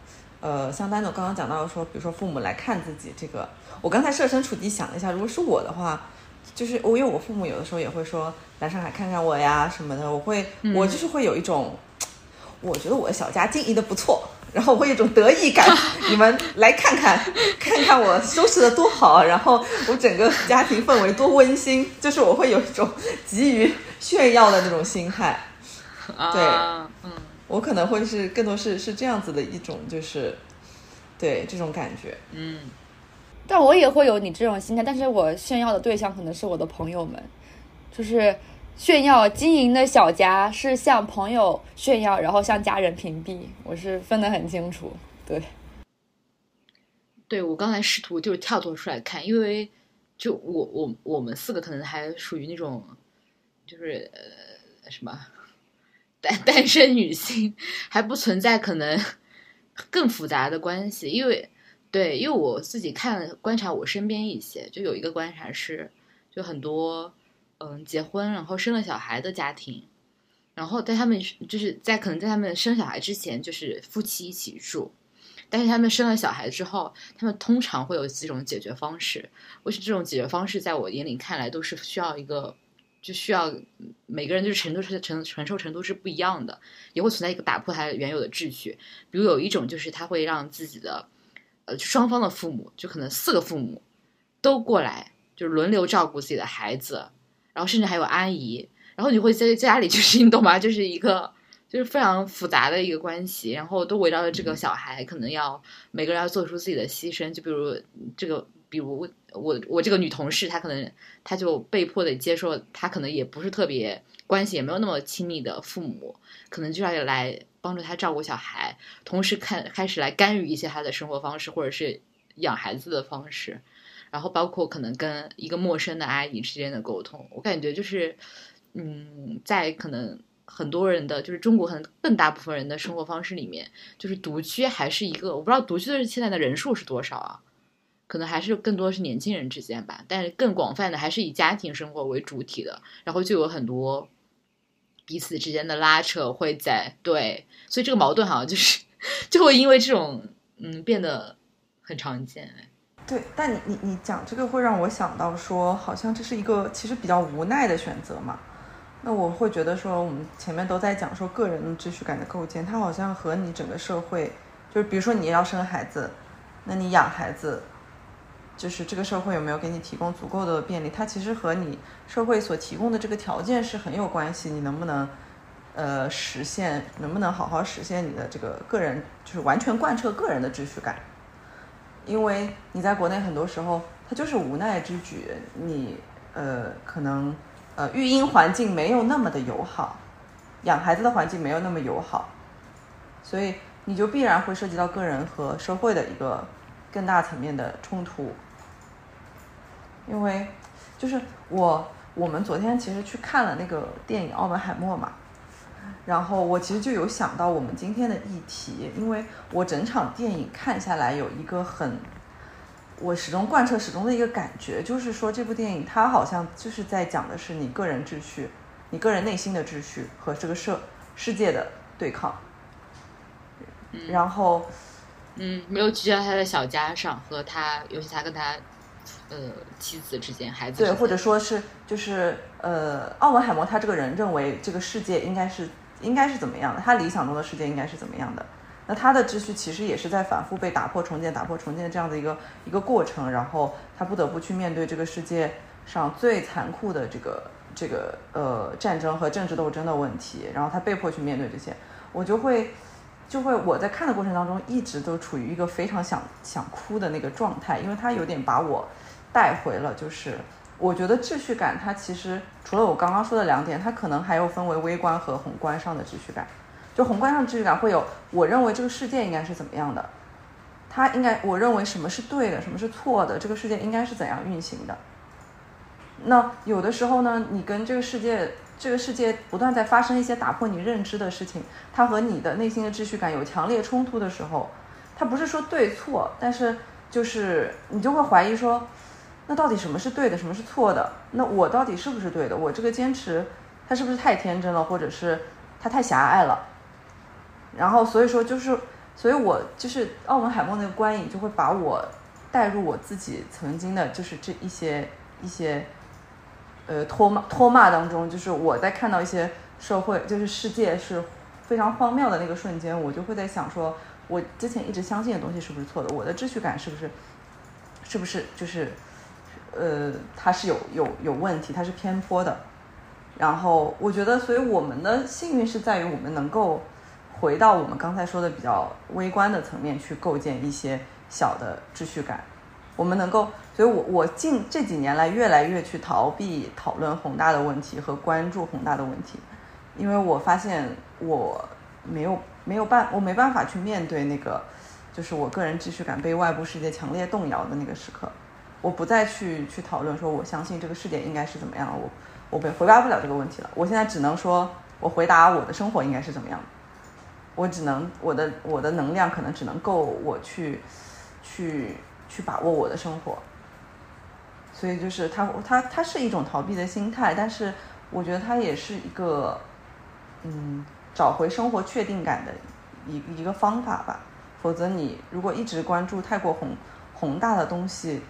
呃，像丹总刚刚讲到说，比如说父母来看自己这个，我刚才设身处地想了一下，如果是我的话，就是我因为我父母有的时候也会说来上海看看我呀什么的，我会我就是会有一种，我觉得我的小家经营的不错，然后我会有一种得意感。(laughs) 你们来看看，看看我收拾的多好，然后我整个家庭氛围多温馨，就是我会有一种急于炫耀的那种心态。对啊，嗯，我可能会是更多是是这样子的一种，就是对这种感觉。嗯但我也会有你这种心态，但是我炫耀的对象可能是我的朋友们，就是炫耀经营的小家是向朋友炫耀，然后向家人屏蔽，我是分得很清楚。对，对我刚才试图就是跳脱出来看，因为就我我我们四个可能还属于那种就是呃什么单单身女性，还不存在可能更复杂的关系，因为对，因为我自己看观察我身边一些，就有一个观察是，就很多嗯结婚然后生了小孩的家庭。然后在他们就是在可能在他们生小孩之前，就是夫妻一起住，但是他们生了小孩之后，他们通常会有几种解决方式。我是这种解决方式，在我眼里看来都是需要一个，就需要每个人就是程度是承承受程度是不一样的，也会存在一个打破他原有的秩序。比如有一种就是他会让自己的呃双方的父母，就可能四个父母都过来，就是轮流照顾自己的孩子，然后甚至还有阿姨，然后你会在家里 (laughs) 就是你懂吗？就是一个。就是非常复杂的一个关系，然后都围绕着这个小孩，可能要每个人要做出自己的牺牲。就比如这个，比如我我这个女同事，她可能她就被迫的接受，她可能也不是特别关系也没有那么亲密的父母，可能就要来帮助她照顾小孩，同时看开始来干预一些她的生活方式或者是养孩子的方式，然后包括可能跟一个陌生的阿姨之间的沟通，我感觉就是嗯，在可能。很多人的就是中国很更大部分人的生活方式里面，就是独居还是一个我不知道独居的现在的人数是多少啊？可能还是更多是年轻人之间吧，但是更广泛的还是以家庭生活为主体的，然后就有很多彼此之间的拉扯会在对，所以这个矛盾好像就是 (laughs) 就会因为这种嗯变得很常见。对，但你你你讲这个会让我想到说，好像这是一个其实比较无奈的选择嘛。那我会觉得说，我们前面都在讲说个人秩序感的构建，它好像和你整个社会，就是比如说你要生孩子，那你养孩子，就是这个社会有没有给你提供足够的便利，它其实和你社会所提供的这个条件是很有关系。你能不能，呃，实现，能不能好好实现你的这个个人，就是完全贯彻个人的秩序感？因为你在国内很多时候，它就是无奈之举，你呃可能。呃，育婴环境没有那么的友好，养孩子的环境没有那么友好，所以你就必然会涉及到个人和社会的一个更大层面的冲突。因为就是我我们昨天其实去看了那个电影《奥本海默》嘛，然后我其实就有想到我们今天的议题，因为我整场电影看下来有一个很。我始终贯彻始终的一个感觉，就是说这部电影它好像就是在讲的是你个人秩序、你个人内心的秩序和这个社世界的对抗。然后，嗯，没有聚焦他的小家上和他，尤其他跟他呃妻子之间、孩子对，或者说是就是呃，奥文海默他这个人认为这个世界应该是应该是怎么样的，他理想中的世界应该是怎么样的。那他的秩序其实也是在反复被打破、重建、打破、重建这样的一个一个过程，然后他不得不去面对这个世界上最残酷的这个这个呃战争和政治斗争的问题，然后他被迫去面对这些，我就会就会我在看的过程当中一直都处于一个非常想想哭的那个状态，因为他有点把我带回了，就是我觉得秩序感它其实除了我刚刚说的两点，它可能还有分为微观和宏观上的秩序感。就宏观上秩序感会有，我认为这个世界应该是怎么样的，它应该我认为什么是对的，什么是错的，这个世界应该是怎样运行的。那有的时候呢，你跟这个世界，这个世界不断在发生一些打破你认知的事情，它和你的内心的秩序感有强烈冲突的时候，它不是说对错，但是就是你就会怀疑说，那到底什么是对的，什么是错的？那我到底是不是对的？我这个坚持，它是不是太天真了，或者是它太狭隘了？然后，所以说就是，所以我就是澳门海默那个观影，就会把我带入我自己曾经的，就是这一些一些，呃，脱骂脱骂当中，就是我在看到一些社会，就是世界是非常荒谬的那个瞬间，我就会在想说，我之前一直相信的东西是不是错的？我的秩序感是不是是不是就是呃，它是有有有问题，它是偏颇的。然后我觉得，所以我们的幸运是在于我们能够回到我们刚才说的比较微观的层面去构建一些小的秩序感。我们能够，所以我我近这几年来越来越去逃避讨论宏大的问题和关注宏大的问题，因为我发现我没有没有办我没办法去面对那个就是我个人秩序感被外部世界强烈动摇的那个时刻，我不再去去讨论说我相信这个世界应该是怎么样了，我我被回答不了这个问题了，我现在只能说我回答我的生活应该是怎么样，我只能我的我的能量可能只能够我去去。去把握我的生活，所以就是他他他是一种逃避的心态，但是我觉得他也是一个嗯找回生活确定感的一一个方法吧。否则你如果一直关注太过宏宏大的东西，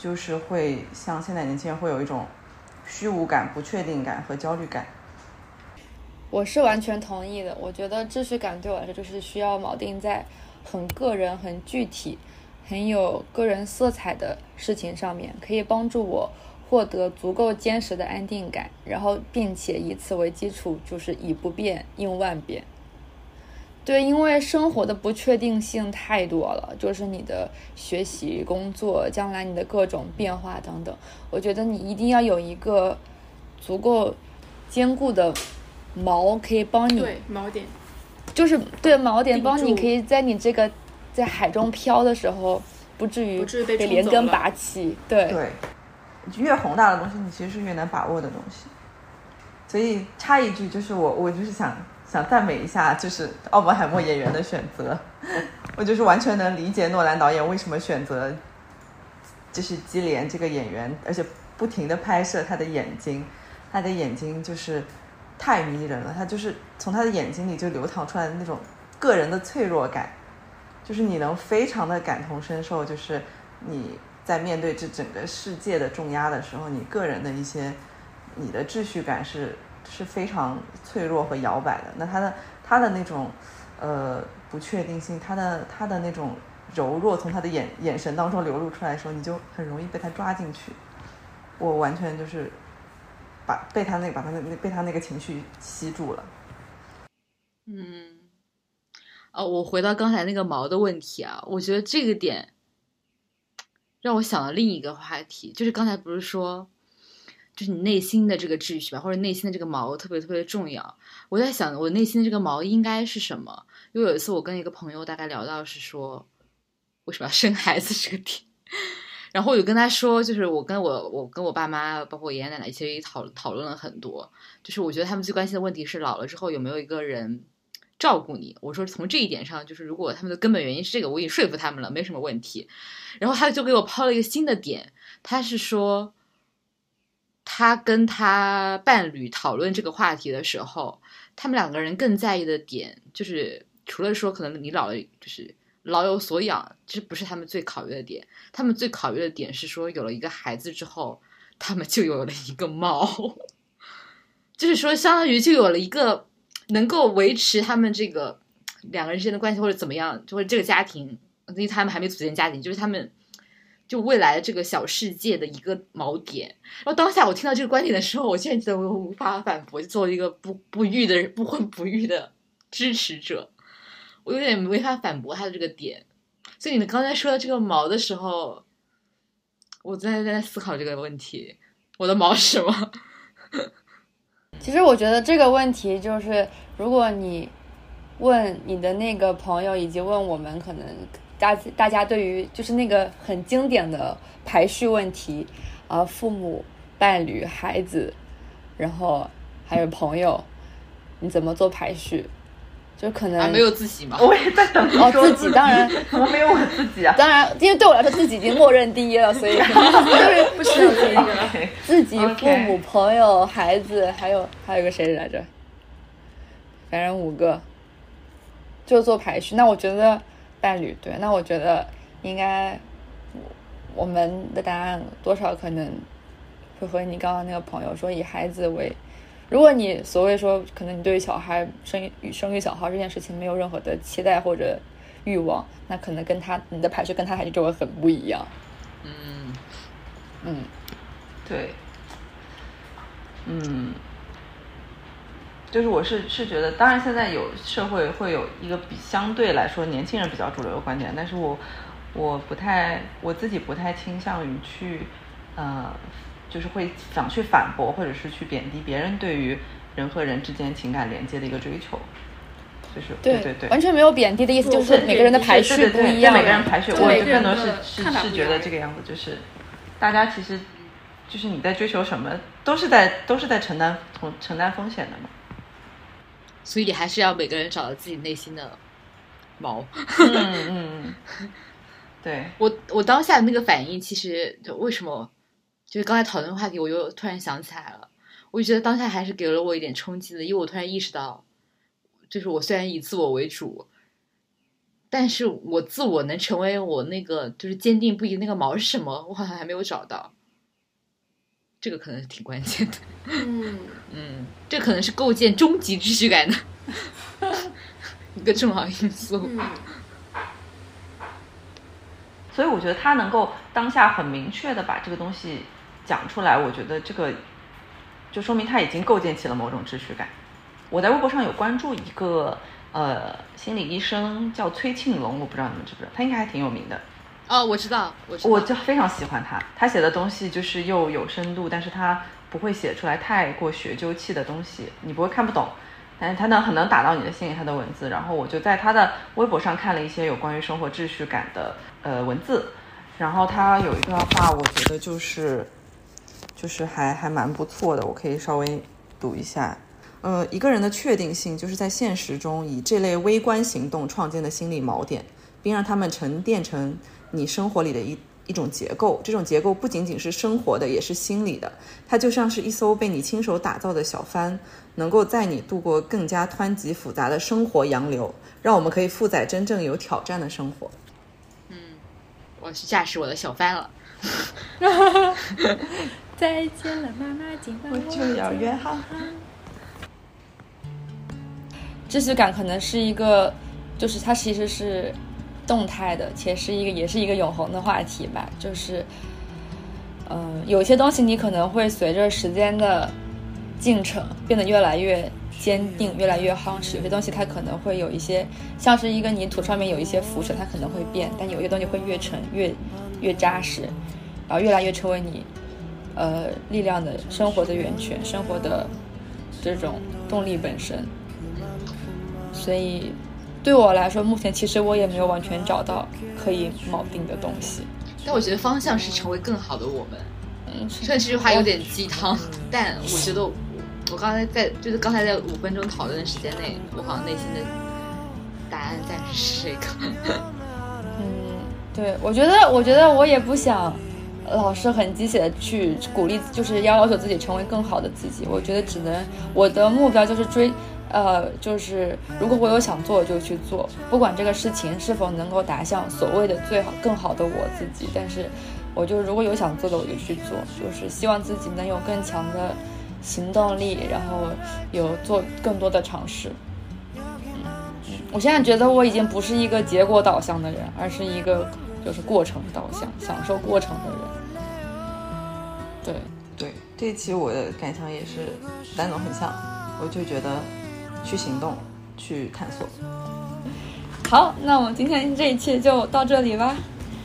就是会像现在年轻人会有一种虚无感、不确定感和焦虑感。我是完全同意的，我觉得秩序感对我来说就是需要锚定在很个人、很具体。很有个人色彩的事情上面，可以帮助我获得足够坚实的安定感，然后并且以此为基础，就是以不变应万变。对，因为生活的不确定性太多了，就是你的学习、工作、将来你的各种变化等等，我觉得你一定要有一个足够坚固的锚，可以帮你对锚点，就是对锚点，帮你可以在你这个。在海中漂的时候，不至于不至于被被连根拔起。对，对，越宏大的东西，你其实是越难把握的东西。所以插一句，就是我我就是想想赞美一下，就是奥本海默演员的选择，我就是完全能理解诺兰导演为什么选择，就是基连这个演员，而且不停的拍摄他的眼睛，他的眼睛就是太迷人了，他就是从他的眼睛里就流淌出来的那种个人的脆弱感。就是你能非常的感同身受，就是你在面对这整个世界的重压的时候，你个人的一些你的秩序感是是非常脆弱和摇摆的。那他的他的那种呃不确定性，他的他的那种柔弱，从他的眼眼神当中流露出来的时候，你就很容易被他抓进去。我完全就是把被他那把他那被他那个情绪吸住了。嗯。哦，我回到刚才那个毛的问题啊，我觉得这个点让我想到另一个话题，就是刚才不是说，就是你内心的这个秩序吧，或者内心的这个毛特别特别重要。我在想，我内心的这个毛应该是什么？因为有一次我跟一个朋友大概聊到是说，为什么要生孩子这个点，(laughs) 然后我就跟他说，就是我跟我我跟我爸妈，包括我爷爷奶奶一起讨讨论了很多，就是我觉得他们最关心的问题是老了之后有没有一个人。照顾你，我说从这一点上，就是如果他们的根本原因是这个，我已经说服他们了，没什么问题。然后他就给我抛了一个新的点，他是说，他跟他伴侣讨论这个话题的时候，他们两个人更在意的点，就是除了说可能你老了就是老有所养，这不是他们最考虑的点，他们最考虑的点是说，有了一个孩子之后，他们就有了一个猫，(laughs) 就是说相当于就有了一个。能够维持他们这个两个人之间的关系，或者怎么样，就会这个家庭，因为他们还没组建家庭，就是他们就未来这个小世界的一个锚点。然后当下我听到这个观点的时候，我现在觉得我无法反驳，就作为一个不不育的人不婚不育的支持者，我有点没法反驳他的这个点。所以你刚才说到这个毛的时候，我在在思考这个问题，我的毛是什么？(laughs) 其实我觉得这个问题就是，如果你问你的那个朋友，以及问我们，可能大大家对于就是那个很经典的排序问题，啊，父母、伴侣、孩子，然后还有朋友，你怎么做排序？就可能没有自己嘛，我也在等哦，自己当然 (laughs) 怎么没有我自己啊？当然，因为对我来说自己已经默认第一了，所以 (laughs) 就是 (laughs) 不需要这个。自己、父母、朋友、孩子，还有还有个谁来着？反正五个，就做排序。那我觉得伴侣对，那我觉得应该我们的答案多少可能会和你刚刚那个朋友说以孩子为。如果你所谓说，可能你对于小孩生育生育小孩这件事情没有任何的期待或者欲望，那可能跟他你的排序跟他排序就会很不一样。嗯，嗯，对，嗯，就是我是是觉得，当然现在有社会会有一个比相对来说年轻人比较主流的观点，但是我我不太我自己不太倾向于去呃，就是会想去反驳或者是去贬低别人对于人和人之间情感连接的一个追求，就是对对对，完全没有贬低的意思，就是每个人的排序不一样，每个人排序，我更多是是是觉得这个样子，就是大家其实就是你在追求什么，都是在都是在承担承承担风险的嘛。所以还是要每个人找到自己内心的毛。嗯嗯，嗯，(laughs) 对，我我当下的那个反应，其实就为什么，就是刚才讨论的话题，我又突然想起来了。我就觉得当下还是给了我一点冲击的，因为我突然意识到，就是我虽然以自我为主，但是我自我能成为我那个就是坚定不移那个毛是什么，我好像还没有找到。这个可能是挺关键的，嗯，嗯，这可能是构建终极秩序感的一个重要因素。嗯 (laughs) 所以我觉得他能够当下很明确的把这个东西讲出来，我觉得这个就说明他已经构建起了某种秩序感。我在微博上有关注一个呃心理医生叫崔庆龙，我不知道你们知不知道，他应该还挺有名的。哦，我知道，我，我就非常喜欢他，他写的东西就是又有深度，但是他不会写出来太过学究气的东西，你不会看不懂，但是他能很能打到你的心里，他的文字。然后我就在他的微博上看了一些有关于生活秩序感的呃文字，然后他有一段话，我觉得就是就是还还蛮不错的，我可以稍微读一下。呃，一个人的确定性，就是在现实中以这类微观行动创建的心理锚点，并让他们沉淀成你生活里的一一种结构。这种结构不仅仅是生活的，也是心理的。它就像是一艘被你亲手打造的小帆，能够载你度过更加湍急复杂的生活洋流，让我们可以负载真正有挑战的生活。嗯我去驾驶我的小帆了。(laughs) 再见了，妈妈，今晚我就要约好。秩序感可能是一个，就是它其实是动态的，且是一个也是一个永恒的话题吧。就是，嗯、有些东西你可能会随着时间的进程变得越来越坚定，越来越夯实；有些东西它可能会有一些，像是一个泥土上面有一些浮尘，它可能会变，但有些东西会越沉越越扎实，然后越来越成为你呃力量的生活的源泉，生活的这种动力本身。所以对我来说，目前其实我也没有完全找到可以锚定的东西。但我觉得方向是成为更好的我们。嗯，虽然这句话有点鸡汤，但我觉得我我刚才在就是刚才在五分钟讨论的时间内，我好像内心的答案暂时是这个。嗯，对，我觉得，我觉得我也不想老是很鸡血的去鼓励，就是要要求自己成为更好的自己。我觉得只能我的目标就是追，呃，就是如果我有想做，就去做，不管这个事情是否能够达向所谓的最好、更好的我自己，但是我就如果有想做的，我就去做，就是希望自己能有更强的行动力，然后有做更多的尝试。我现在觉得我已经不是一个结果导向的人，而是一个就是过程导向、享受过程的人。对，对，这一期我的感想也是丹总很像，我就觉得去行动，去探索。好，那我们今天这一期就到这里吧，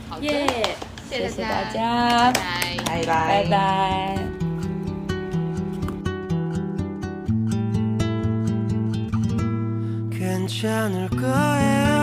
好的，耶，谢谢大大家，拜拜。拜拜拜。 괜찮을 거예